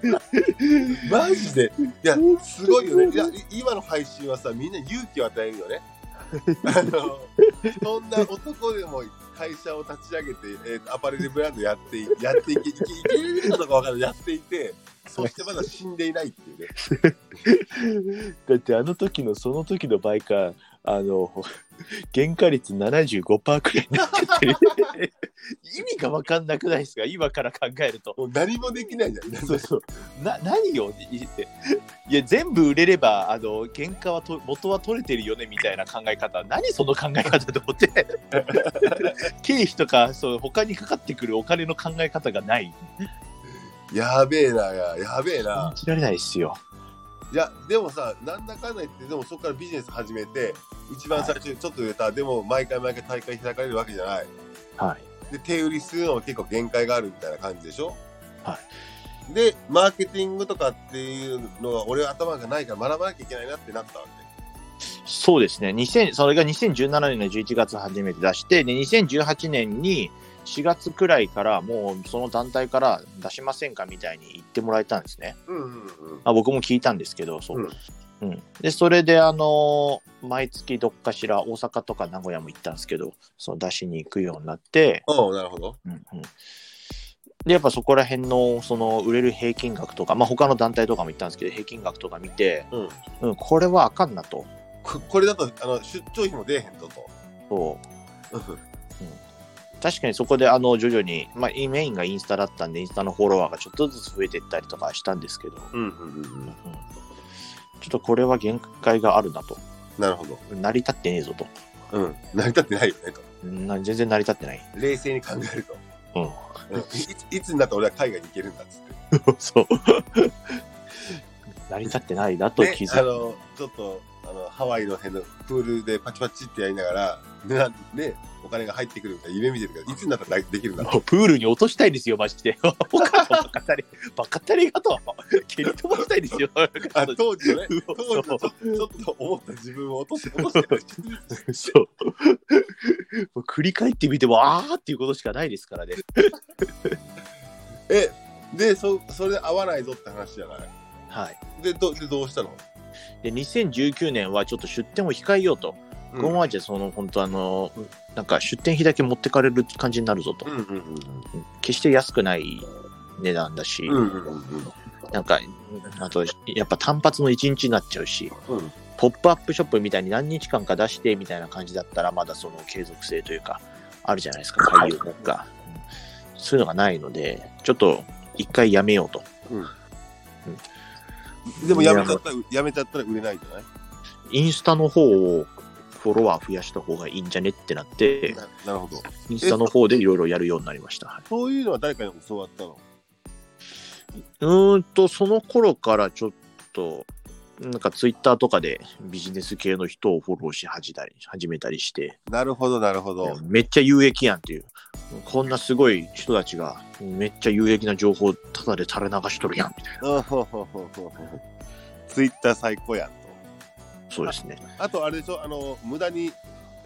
*laughs* マジでいや、すごいよね。いや、今の配信はさ、みんな勇気を与えるよね。あの、そんな男でも会社を立ち上げて、えーアパレルブランドやって、やっていけ、いけ、いけるのかわからない。やっていて、そしてまだ死んでいないっていうね。*laughs* だってあの時の、その時の倍価、あの、*laughs* 原価率75%くらいになっちゃってる。*laughs* 意味が分かんなくないですか？今から考えると。もう何もできないじゃん。そうそう。な、何を言って？いや、全部売れれば、あの、原価はと、元は取れてるよね、みたいな考え方。何その考え方と思って。経費とか、そう、他にかかってくるお金の考え方がない。やべえな、ややべえな信。じられないですよ。いや、でもさ、なんだかんだ言って、でもそこからビジネス始めて、一番最初にちょっと売れた、でも毎回毎回大会開かれるわけじゃない。はい。で、手売りするのも結構限界があるみたいな感じでしょ？はで、マーケティングとかっていうのが、俺は頭がないから学ばなきゃいけないなってなったわけ。そうですね。2000、それが2017年の11月初めて出して、で、2018年に4月くらいから、もうその団体から出しませんかみたいに言ってもらえたんですね。うんうんうん。あ僕も聞いたんですけど、そう。うんうんで、それで、あの毎月どっかしら、大阪とか名古屋も行ったんですけど、そう出しに行くようになって、おうなるほど。うんうんで、やっぱそこら辺の、その、売れる平均額とか、まあ、他の団体とかも行ったんですけど、平均額とか見て、うん。うん、これはあかんなと。ここれだと、あの、出張費も出えへんとと。そう。うん確かにそこであの徐々に、まあ、メインがインスタだったんで、インスタのフォロワーがちょっとずつ増えていったりとかしたんですけど、うんうんうんうんちょっとこれは限界があるなと。なるほど。成り立ってねえぞと。うん。成り立ってないよねと。うんな全然成り立ってない。冷静に考えると。うん。うんいついつになったら俺は海外に行けるんだっつって。*laughs* そう。成り立ってないなとね気づいあの、ちょっと、あの、ハワイの辺のプールでパチパチってやりながら、ね、お金が入ってくるみたいな夢見てるけど、いつになったらできるんだろう？*laughs* プールに落としたいですよ、マジで。*laughs* バカたり、バカたりがと。蹴り飛ばしたいですよ。あ当時のね、*laughs* 当時のちょちょっと思った自分を落として、落として、そう。もう繰り返ってみても、あーっていうことしかないですからね。え、で、そ、それで合わないぞって話じゃない？はい。で、ど、で、どうしたの？で、2019年はちょっと出店を控えようと。このままじゃ、その、本当あの、なんか出店費だけ持ってかれる感じになるぞと。うんうんうん決して安くない値段だし、うん。うんうんうんなんか、あと、やっぱ単発の1日になっちゃうし、うん。ポップアップショップみたいに何日間か出してみたいな感じだったら、まだその継続性というか、あるじゃないですか、海遊学が。うんそういうのがないので、ちょっと一回やめようと。でもやめちゃったら、やめちゃったら売れないんじゃない？インスタの方をフォロワー増やした方がいいんじゃねってなって、ななるほど。インスタの方でいろいろやるようになりました。はいそういうのは誰かに教わったの？うーんと、その頃からちょっと、なんかツイッターとかでビジネス系の人をフォローし始めたり始めたりして、なるほど、なるほど。めっちゃ有益やんっていう。こんなすごい人たちがめっちゃ有益な情報をただで垂れ流しとるやんみたいな。ツイッター最高やんと。そうですね。あと、あれでしょ、あの、無駄に、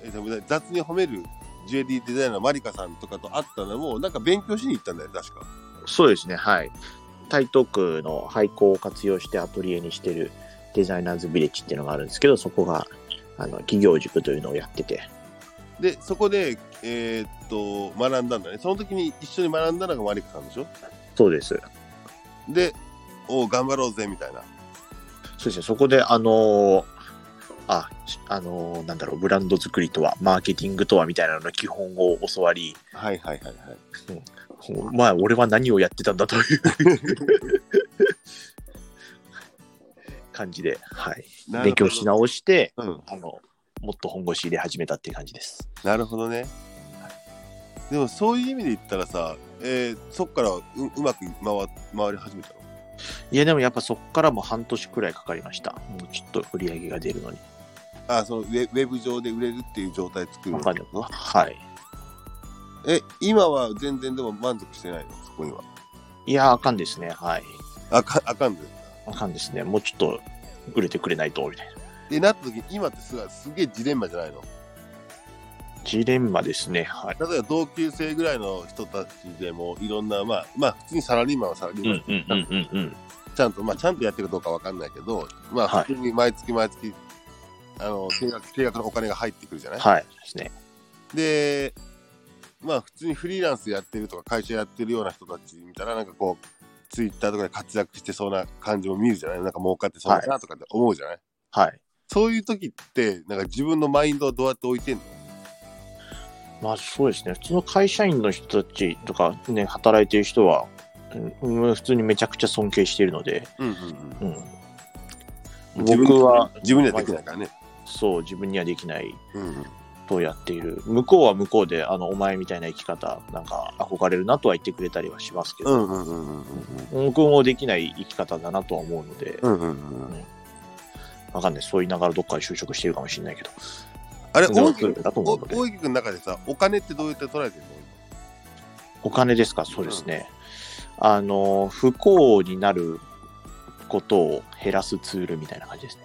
えーと無駄に雑に褒めるジュエリーデザイナーのマリカさんとかと会ったのも、なんか勉強しに行ったんだよ、確か。そうですね。はい。台東区の廃校を活用してアトリエにしてるデザイナーズビレッジっていうのがあるんですけど、そこがあの企業塾というのをやってて、で、そこで、えーっと、学んだんだね。その時に一緒に学んだのがマリカさんでしょ？そうです。で、おう頑張ろうぜ、みたいな。そうですね。そこで、あのーあ、しあのーなんだろう、ブランド作りとは、マーケティングとはみたいなのの基本を教わり、はいはいはいはい。まあ、俺は何をやってたんだという。*laughs* 感じで、はい。勉強し直して、うん。あの、もっと本腰入れ始めたっていう感じです。なるほどね。でもそういう意味で言ったらさ、えーそっからううまく回回り始めたの？いや、でもやっぱそこからも半年くらいかかりました。もうちょっと売り上げが出るのに。あそのウェウェブ上で売れるっていう状態作るわかるはい。え、今は全然でも満足してないの？そこには。いや、あかんですね。はい。あかあかんで。あかんですね。もうちょっと売れてくれないと、みたいな。で、なった時に今ってすがすげえジレンマじゃないの？ジレンマですね。はい。例えば同級生ぐらいの人たちでもいろんな、まあ、まあ普通にサラリーマンはサラリーマン、うんうんうんうんうん。ちゃんと、まあちゃんとやってるかどうかわかんないけど、まあはい普通に毎月毎月、あの、定額、定額のお金が入ってくるじゃない、はい。ですね。で、まあ普通にフリーランスやってるとか会社やってるような人たち見たらなんかこう、ツイッターとかで活躍してそうな感じも見るじゃない？なんか儲かってそうだなとかって思うじゃない、はい。そういう時って、なんか自分のマインドをどうやって置いてんの？まあそうですね。普通の会社員の人たちとかね、働いてる人は、うん、普通にめちゃくちゃ尊敬しているので、うんうんうん。自分僕は、自分にはできないからね。そう、自分にはできないうんうんとやっている。向こうは向こうで、あの、お前みたいな生き方、なんか憧れるなとは言ってくれたりはしますけど、うんうんうんうんうん僕もできない生き方だなとは思うので、うんうんうんわかんない。そう言いながらどっかで就職してるかもしれないけど。あれ、大木だと思うので大木君の中でさ、お金ってどうやって捉えてるの？お金ですか？そうですね。あの、不幸になることを減らすツールみたいな感じですね。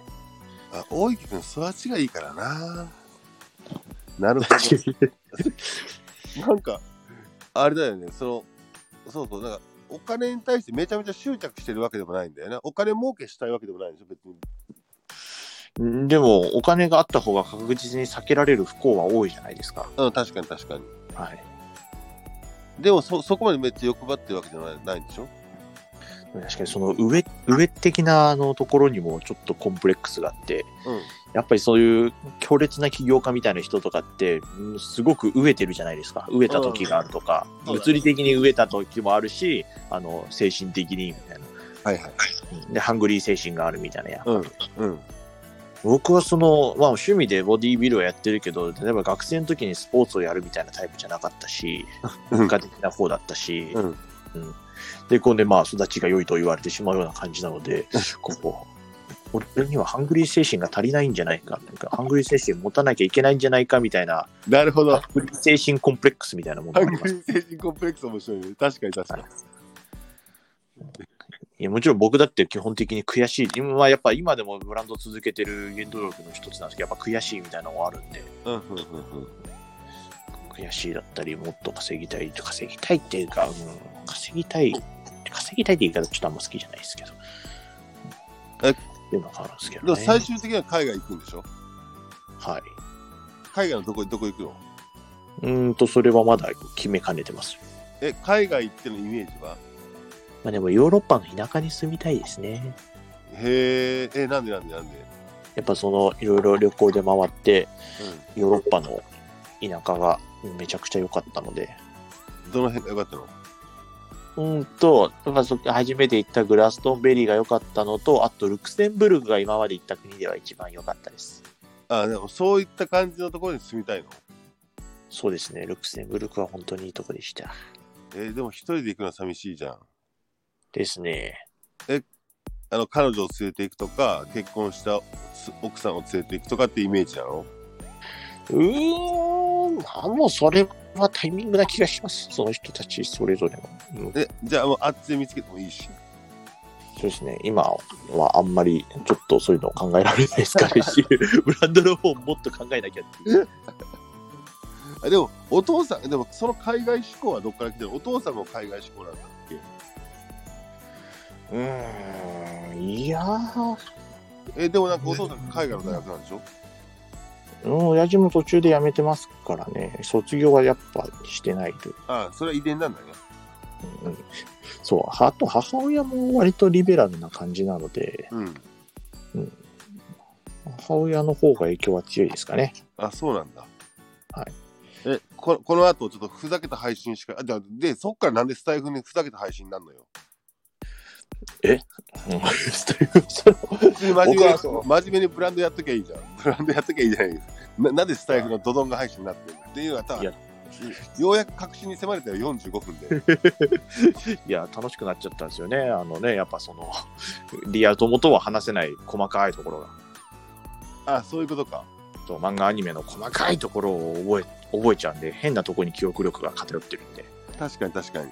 あ、大木君育ちがいいからな。なるほど。*laughs* なんか、あれだよね、その、そうそう、なんか、お金に対してめちゃめちゃ執着してるわけでもないんだよね。お金儲けしたいわけでもないんでしょ、別に。んでも、お金があった方が確実に避けられる不幸は多いじゃないですか。うん、確かに確かに。はい。でもそ、そこまでめっちゃ欲張ってるわけじゃないないんでしょ？確かにその上、上的なあのところにもちょっとコンプレックスがあって、うん。やっぱりそういう強烈な起業家みたいな人とかって、うんすごく飢えてるじゃないですか。飢えた時があるとか、うん物理的に飢えた時もあるし、あの、精神的にみたいな。はいはい。うんで、ハングリー精神があるみたいなや。うん。うん。僕はその、まあ趣味でボディービルをやってるけど、例えば学生の時にスポーツをやるみたいなタイプじゃなかったし、うん文化的な方だったし、うんで、こうね、まあ育ちが良いと言われてしまうような感じなので、ここ、俺にはハングリー精神が足りないんじゃないか、なんかハングリー精神持たなきゃいけないんじゃないかみたいな、なるほど。ハングリー精神コンプレックスみたいなものがあります。ングリー精神コンプレックス面白いね。確かに確かに。いやもちろん僕だって基本的に悔しい。今はやっぱ今でもブランド続けてる原動力の一つなんですけど、やっぱ悔しいみたいなのがあるんで、うんうんうんうん。悔しいだったり、もっと稼ぎたい、稼ぎたいっていうか、うん、稼ぎたい、稼ぎたいって言い方ちょっとあんま好きじゃないですけど。えっていうのがあるんですけでどね。も最終的には海外行くんでしょ？はい。海外のどこどこ行くの？うーんと、それはまだ決めかねてます。え、海外行ってのイメージは？まあでもヨーロッパの田舎に住みたいですね。へえ、え、なんでなんでなんで？やっぱそのいろいろ旅行で回って、うヨーロッパの田舎がめちゃくちゃ良かったので、ん。どの辺が良かったの？うーんと、初めて行ったグラストンベリーが良かったのと、あとルクセンブルクが今まで行った国では一番良かったです。あ、でもそういった感じのところに住みたいの？そうですね、ルクセンブルクは本当にいいとこでした。えーでも一人で行くのは寂しいじゃん。ですね。あの、彼女を連れて行くとか、結婚した奥さんを連れて行くとかってイメージなの？うーん、あもうそれはタイミングな気がします。その人たちそれぞれの。うんえ、じゃあもうあっちで見つけてもいいし。そうですね、今はあんまりちょっとそういうのを考えられないですかねし、*laughs* ブランドの方もっと考えなきゃっていう。*laughs* あでも、お父さん、でもその海外志向はどっから来てる？お父さんも海外志向なんだっけ？うーん、いやー、え、でもなんかお父さん海外の大学なんでしょ？うん、親父も途中で辞めてますからね、卒業はやっぱしてないと。ああ、それは遺伝なんだね。うん、そう、あと母親も割とリベラルな感じなので、うん。母親の方が影響は強いですかね。あ、そうなんだ。はい。え、ここの後ちょっとふざけた配信しか、あ、じゃあで、そっからなんでスタイフにふざけた配信になるのよ。うんスタイフその普通に真面目に僕はそう真面目にブランドやっときゃいいじゃん。ブランドやっときゃいいじゃないですか。ななんでスタイフのドドンが配信になってるの？っていうのは、ようやく確信に迫れたよ、45分で。*laughs* いや、楽しくなっちゃったんですよね。あのね、やっぱその、リア友とは話せない細かいところが。あ、そういうことか。と漫画アニメの細かいところを覚え覚えちゃうんで、変なところに記憶力が偏ってるんで。確かに確かに。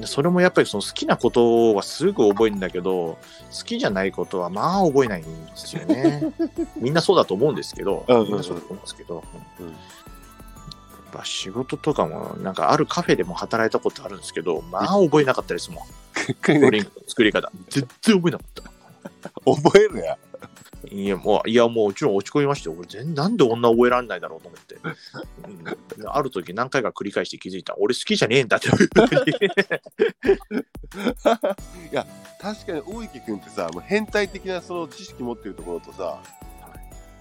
でそれもやっぱりその好きなことはすぐ覚えるんだけど、好きじゃないことはまあ覚えないんですよね。*laughs* みんなそうだと思うんですけど、みんなそうだと思うんですけど、うん仕事とかも、なんかあるカフェでも働いたことあるんですけど、まあ覚えなかったですもん。*laughs* ドリンクの作り方。全然覚えなかった。*laughs* 覚えるや。いや、もう、いや、もう、もちろん落ち込みましたよ。俺、全なんで女覚えられないだろうと思って。うん、ある時何回か繰り返して気づいた。俺好きじゃねえんだって。*laughs* いや、確かに大池君ってさ、もう変態的なその知識持ってるところとさ、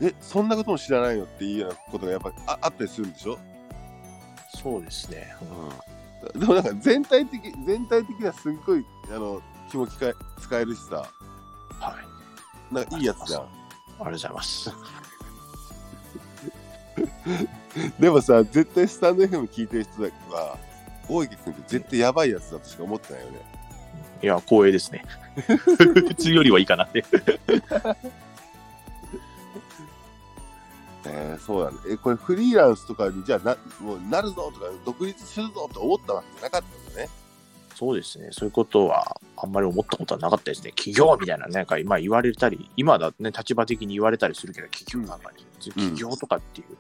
え、そんなことも知らないのっていうようなことがやっぱああったりするんでしょ？そうですね。でもなんか全体的、全体的なすっごい、あの、気も使え使えるしさ、はい。なんかいいやつじゃん。ありがとうございます。*laughs* でもさ、絶対スタンド FM 聞いてる人は、大池君って絶対やばいやつだとしか思ってないよね。いや、光栄ですね。普通よりはいいかなって。*laughs* えー、そうなんだ。え、これフリーランスとかにじゃあな、もうなるぞとか、独立するぞと思ったわけじゃなかったんだね。そうですね。そういうことは、あんまり思ったことはなかったですね。企業みたいな、なんか今言われたり、今だね、立場的に言われたりするけど、企業なんかに、企業とかっていう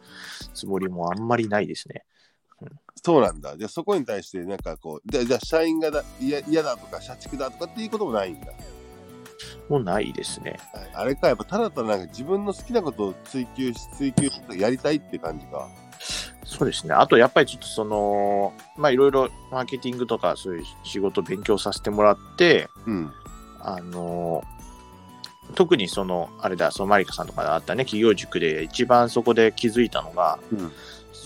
つもりもあんまりないですね。そうなんだ。じゃあそこに対してなんかこう、じゃあじゃあ社員がだ嫌嫌だとか社畜だとかっていうこともないんだ。もうないですね。あれか、やっぱただただなんか自分の好きなことを追求し、追求してやりたいって感じか。そうですね。あと、やっぱりちょっとその、まあ、いろいろマーケティングとか、そういう仕事を勉強させてもらって、うん。あの、特にその、あれだ、そのマリカさんとかであったね、企業塾で一番そこで気づいたのが、うん。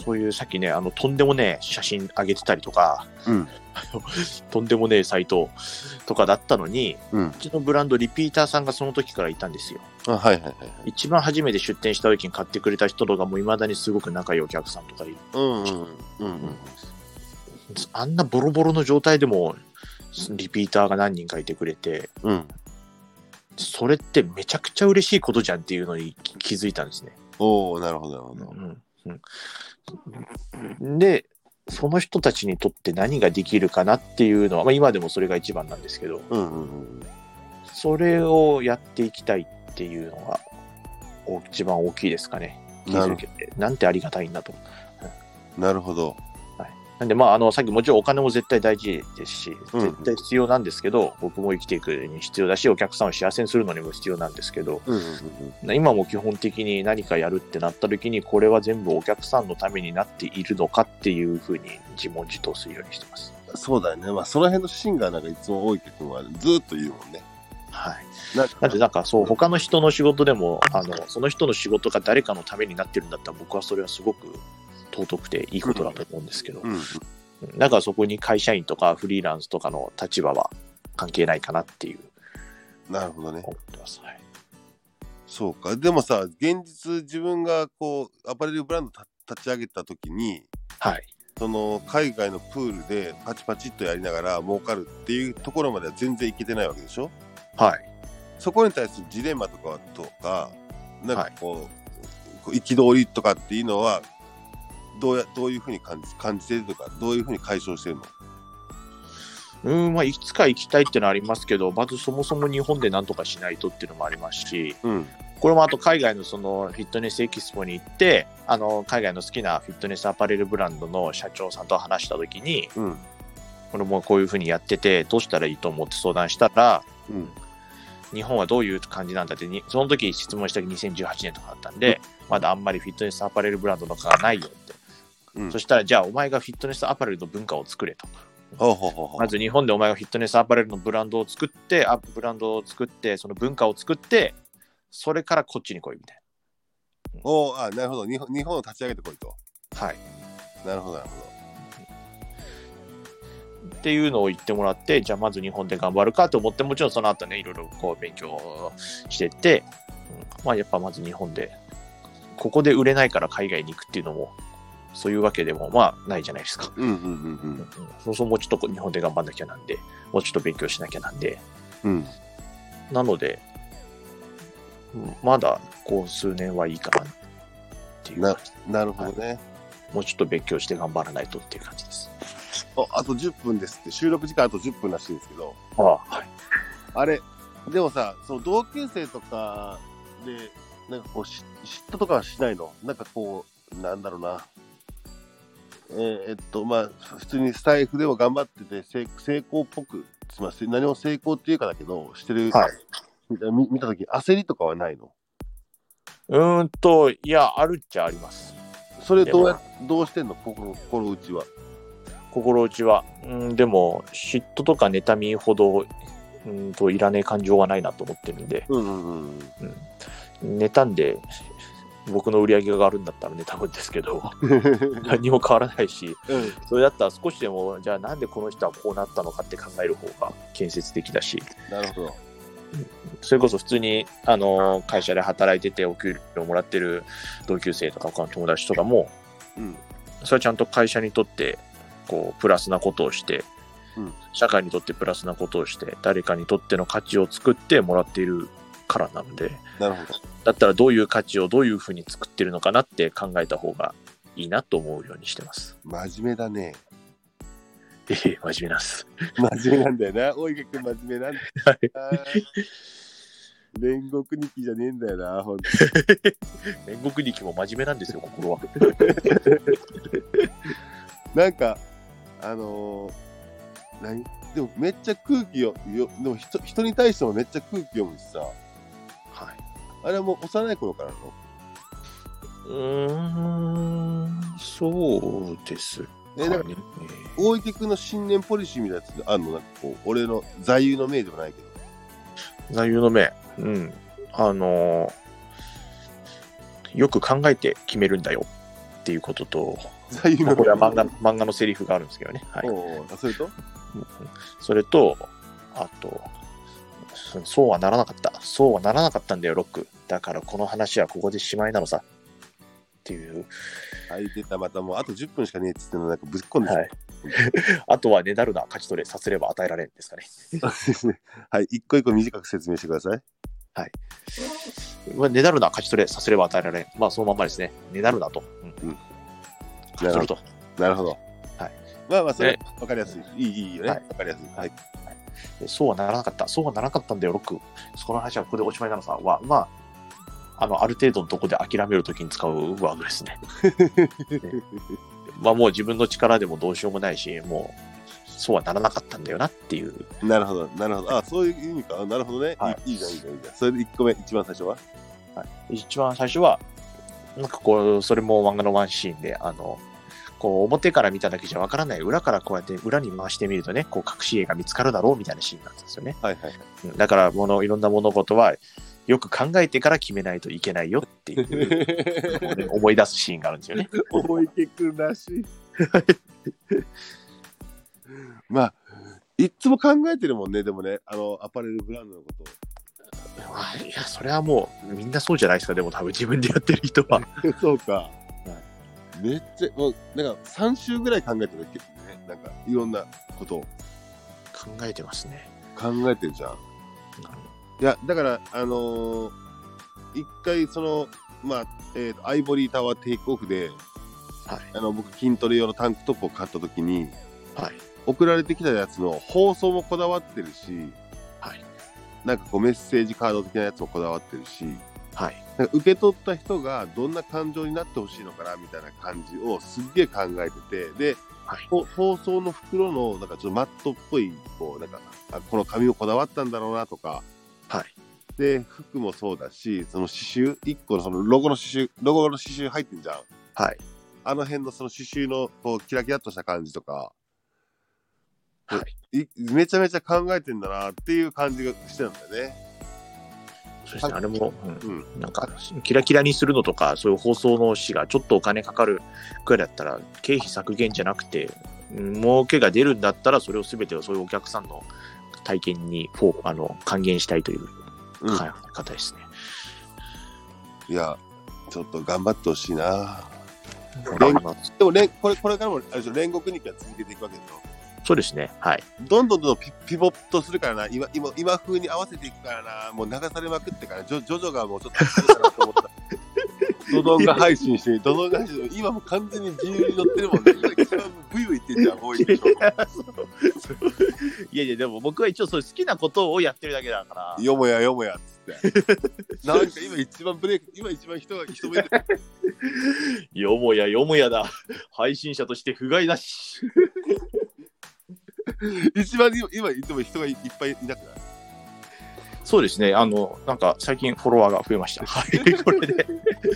そういうさっきね、あの、とんでもねえ写真上げてたりとか、うん。*laughs* とんでもねえサイトとかだったのに、うんう。ちのブランドリピーターさんがその時からいたんですよ。あ、はいはいはいはい。一番初めて出店した時に買ってくれた人とかも未だにすごく仲良いお客さんとかいる。うんうんうん。うんうん。あんなボロボロの状態でもリピーターが何人かいてくれて、うん。それってめちゃくちゃ嬉しいことじゃんっていうのに気づいたんですね。おおなるほどなるほど。うんうん、で、その人たちにとって何ができるかなっていうのは、まあ、今でもそれが一番なんですけど、うんうんうん。それをやっていきたいっていうのがお一番大きいですかね。気づけて。なんてありがたいんだと。なるほど。なんで、まあ、あの、さっきもちろんお金も絶対大事ですし、うん絶対必要なんですけど、僕も生きていくに必要だし、お客さんを幸せにするのにも必要なんですけど、うんうんうん今も基本的に何かやるってなった時に、これは全部お客さんのためになっているのかっていうふうに自問自答するようにしてます。うん。そうだよね。まあその辺のシンガーなんかいつも大池君はずーっと言うもんね。はい。なんかなんで、なんかそう、他の人の仕事でも、あの、その人の仕事が誰かのためになってるんだったら、僕はそれはすごく尊くていいことだと思うんですけど、うんうん。だからそこに会社員とかフリーランスとかの立場は関係ないかなっていうなるほどね。思ってます。はい。そうか。でもさ、現実自分がこう、アパレルブランドた立ち上げた時に、はい。その海外のプールでパチパチっとやりながら儲かるっていうところまでは全然いけてないわけでしょ？はい。そこに対するジレンマとかとか、なんかこう、こう憤りとかっていうのは、どうやどういうふうに感じ感じてるとか、どういうふうに解消してるの？うん、まあ、いつか行きたいっていうのはありますけど、まずそもそも日本で何とかしないとっていうのもありますし、うん。これもあと海外のそのフィットネスエキスポに行って、あの、海外の好きなフィットネスアパレルブランドの社長さんと話したときに、うん。これもこういうふうにやってて、どうしたらいいと思って相談したら、うん。日本はどういう感じなんだってに、その時質問した時2018年とかだったんで、まだあんまりフィットネスアパレルブランドとかがないよ。うん。そしたら、じゃあお前がフィットネスアパレルの文化を作れと。ほうほうほうほうまず日本でお前がフィットネスアパレルのブランドを作って、あブランドを作って、その文化を作って、それからこっちに来いみたいおーあ、なるほど。日本日本を立ち上げてこいと。な。はい。なるほど、なるほっていうのを言ってもらって、じゃあまず日本で頑張るかと思って、もちろんその後ね、いろいろこう勉強してって、うんまあやっぱまず日本で、ここで売れないから海外に行くっていうのも、そういうわけでもまあないじゃないですか。うんうんうんうんそうそうもうちょっと日本で頑張んなきゃなんで、もうちょっと勉強しなきゃなんで、うん。うん。なので、うんまだこう数年はいいかなっていうな感じなるほどね。もうちょっと勉強して頑張らないとっていう感じです。ああと10分ですって、収録時間あと10分らしいんですけど、ああはい。あれ、でもさ、その同級生とかで、なんかこうし、嫉妬とかはしないの？なんかこう、なんだろうな。えーえっと、まあ、普通にスタイフでも頑張ってて、成成功っぽく、すみません、何も成功っていうかだけど、してる、はい見見たとき、焦りとかはないの？うーんと、いや、あるっちゃあります。それどうや、どうしてんの？心心打ちは。心打ちは。うん、でも、嫉妬とか妬みほど、うんと、いらねえ感情はないなと思ってるんで、うんうんうん。うん、妬んで、僕の売り上げが上がるんだったら妬むんですけど、*laughs* 何も変わらないし、うんそれだったら少しでも、じゃあなんでこの人はこうなったのかって考える方が建設的だし、なるほど。それこそ普通に、あの、会社で働いててお給料もらってる同級生とか他の友達とかも、うん。それはちゃんと会社にとって、こう、プラスなことをして、うん社会にとってプラスなことをして、誰かにとっての価値を作ってもらっているからなので、なるほど。だったらどういう価値をどういうふうに作ってるのかなって考えた方がいいなと思うようにしてます。真面目だね。ええ、真面目なんです。真面目なんだよな。大池君真面目なんだ *laughs* はいな。煉獄日記じゃねえんだよな、ほんと。*laughs* 煉獄力も真面目なんですよ、心は。*laughs* なんか、あのー、何？でもめっちゃ空気を、よでも人人に対してもめっちゃ空気読むしさ、はい。あれはもう幼い頃からなの？うーん、そうですかかね。大池君の信念ポリシーみたいなやつあるの？なんかこう、俺の座右の銘でもないけど。座右の銘。うん。あのよく考えて決めるんだよっていうことと、座右の銘。まあこれは漫画漫画のセリフがあるんですけどね。はい。おうおうそれと？それと、あと、そそうはならなかった。そうはならなかったんだよ、ロック。だからこの話はここでしまいなのさ。っていう。はい、出た、またもうあと10分しかねえっつってんのなんかぶっ込んではい。*laughs* あとはねだるな、勝ち取れ、させれば与えられんですかね。はい、一個一個短く説明してください。まあ、ねだるな、勝ち取れ、させれば与えられん。まあ、そのまんまですね。ねだるなと。うん。なるほど。すると。なるほど。はい。まあまあ、それね、わかりやすい。いい、いいよね。わ、はいかりやすい。はい。でそうはならなかった。そうはならなかったんだよ、ロック。その話はここでおしまいなのさは、まあ、あの、ある程度のとこで諦めるときに使うワードです *laughs* ね。まあ、もう自分の力でもどうしようもないし、もう、そうはならなかったんだよなっていう。なるほど、なるほど。あ、そういう意味か。なるほどね。はいい、いいじゃん、いいじゃん、いいじゃん。それで一個目、一番最初は？一番最初は、なんかこう、それも漫画のワンシーンで、あの、こう、表から見ただけじゃわからない、裏からこうやって裏に回してみるとね、こう、隠し絵が見つかるだろうみたいなシーンなんですよね。はいはい。うんだから、もの、いろんな物事は、よく考えてから決めないといけないよっていうね思い出すシーンがあるんですよね。*laughs* 大池くんらしい。*laughs* まあ、いっつも考えてるもんね、でもね、あの、アパレルブランドのことを。あいや、それはもう、みんなそうじゃないですか、でも多分自分でやってる人は。*laughs* そうか。めっちゃ、もう、なんか3週ぐらい考えてるけ？どね、なんかいろんなことを考えてますね。考えてるじゃん。いや、だから、あのー一回、その、まあ、えーとアイボリータワーテイクオフで、はい。あの、僕、筋トレ用のタンクトップを買った時に、はい。送られてきたやつの放送もこだわってるし、はい。なんかこうメッセージカード的なやつもこだわってるし、はい。受け取った人がどんな感情になってほしいのかなみたいな感じをすっげえ考えてて、で、はい。ほ放送の袋のなんかちょっとマットっぽい、こう、なんか、あこの紙もこだわったんだろうなとか、はい。で、服もそうだし、その刺繍、一個のそのロゴの刺繍、ロゴの刺繍入ってんじゃん。はい。あの辺のその刺繍のこうキラキラっとした感じとか、はい。いめちゃめちゃ考えてんだなっていう感じがしてたんだよね。そうですね、あれも、うんうん。なんか、キラキラにするのとか、そういう放送の紙がちょっとお金かかるくらいだったら、経費削減じゃなくて、うん儲けが出るんだったら、それを全てをそういうお客さんの体験にフォーあの還元したいという方ですね。いや、ちょっと頑張ってほしいな。連でも、これこれからもあれでしょ煉獄日記は続けていくわけでしょ。そうですね。はい。どんどんどんピピボットするからな、今今今風に合わせていくからな、もう流されまくってから、ジョジョジョがもうちょっと疲れたなと思った。*laughs* ドドンが配信して、ドドンが配信して、今もう完全に自由に乗ってるもんね。一番ブイブイ言ってんじゃん、多いでしょ。いやいや、でも僕は一応そういう好きなことをやってるだけだから。よもやよもやっつって。*laughs* なんか今一番ブレイク、今一番人が人目で、よもやよもやだ。配信者として不甲斐なし。一番今、今言っても人がいっぱいいなくない？そうですね。あの、なんか最近フォロワーが増えました。はい。*laughs* これで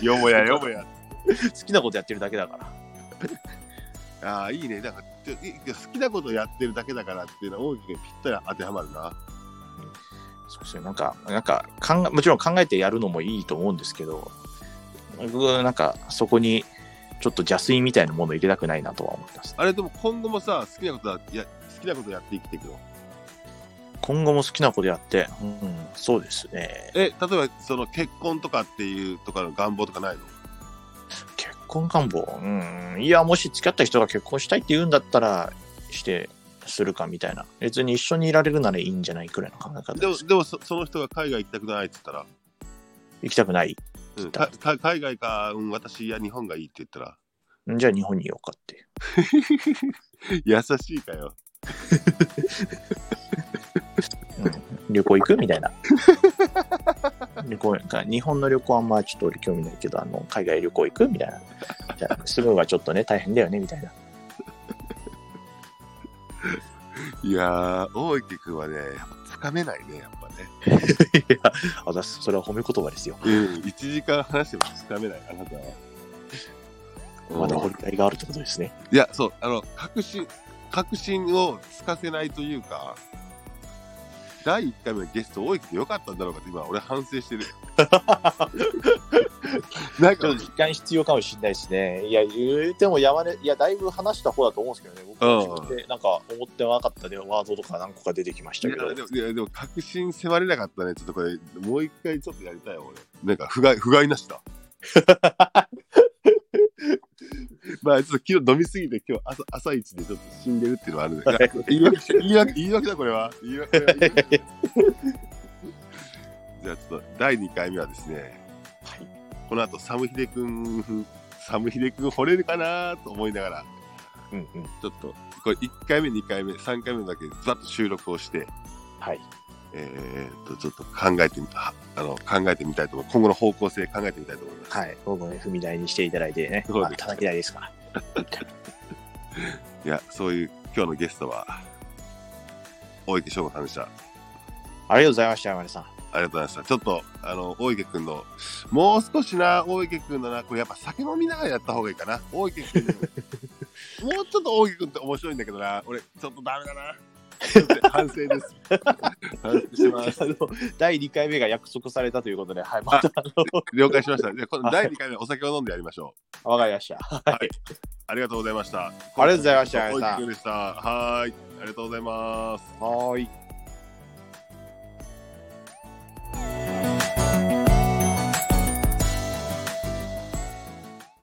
よもやよもや。好きなことやってるだけだから。*laughs* ああ、いいね。なんか、好きなことやってるだけだからっていうのは大きくぴったり当てはまるな。そうですね。なんか、なんか考え、もちろん考えてやるのもいいと思うんですけど、僕はなんかそこにちょっと邪推みたいなものを入れたくないなとは思ってます。あれでも今後もさ、好きなことはや、好きなことやって生きていくの。今後も好きなことやって、うん、そうですね。え、例えばその結婚とかっていうとかの願望とかないの？結婚願望？うん。いや、もし付き合った人が結婚したいって言うんだったら、して、するかみたいな。別に一緒にいられるならいいんじゃないくらいの考え方でも、でもそその人が海外行きたくないって言ったら、行きたくない。うん、かか海外か、うん、私いや日本がいいって言ったら、んじゃあ日本にいようかって。*laughs* 優しいかよ。うん、旅行行く？みたいな。旅行か日本の旅行はあんまちょっと俺興味ないけど、あの海外旅行行く？みたいな。じゃあ、すぐはちょっとね、大変だよねみたいな。いやー、大池君はね、つかめないね、やっぱね。*laughs* いや、あざっすそれは褒め言葉ですよ。うん、1時間話してもつかめない、あなたは。まだ掘りがいがあるってことですね。いや、そう、あの、確信、確信をつかせないというか、第1回目のゲスト、大池でよかったんだろうかって今、俺反省してる。*laughs* なんか時間必要かもしれないですね。いや、言うても山根、いや、だいぶ話した方だと思うんですけどね。僕はなんか思ってなかったでワードとか何個か出てきましたけど。いやでもでも確信迫れなかったね。ちょっとこれ、もう一回ちょっとやりたいよ、俺。なんか、不甲斐、不甲斐なしだ。*laughs* まあ、ちょっと昨日飲みすぎて、今日朝朝一でちょっと死んでるっていうのはあるんだけど、言い訳、言い訳、言い訳だ、これは。言い訳、じゃあ、ちょっと、第2回目はですね、はい。この後、サムヒデ君風、サムヒデ君惚れるかなと思いながら、うんうん。ちょっと、これ1回目、2回目、3回目だけ、ざっと収録をして、はい。えー、と、ちょっと考えてみた、あの、考えてみたいと思う。今後の方向性考えてみたいと思います。はい。僕もね、踏み台にしていただいてね。そうですまあ、叩き台ですから。*laughs* いや、そういう、今日のゲストは、大池翔吾さんでした。あありがとうございました、山根さん。りがとうございました。ちょっと、あの、大池くんの、もう少しな、大池くんのな、これやっぱ酒飲みながらやった方がいいかな。大池くん、*laughs* もうちょっと大池くんって面白いんだけどな、俺、ちょっとダメだな。反省です。反省します。第2回目が約束されたということで、はい、また了解しました。で、この、第2回目お酒を飲んでやりましょう。わかりました。はい。ありがとうございました。ありがとうございました。はい。ありがとうございます。はい。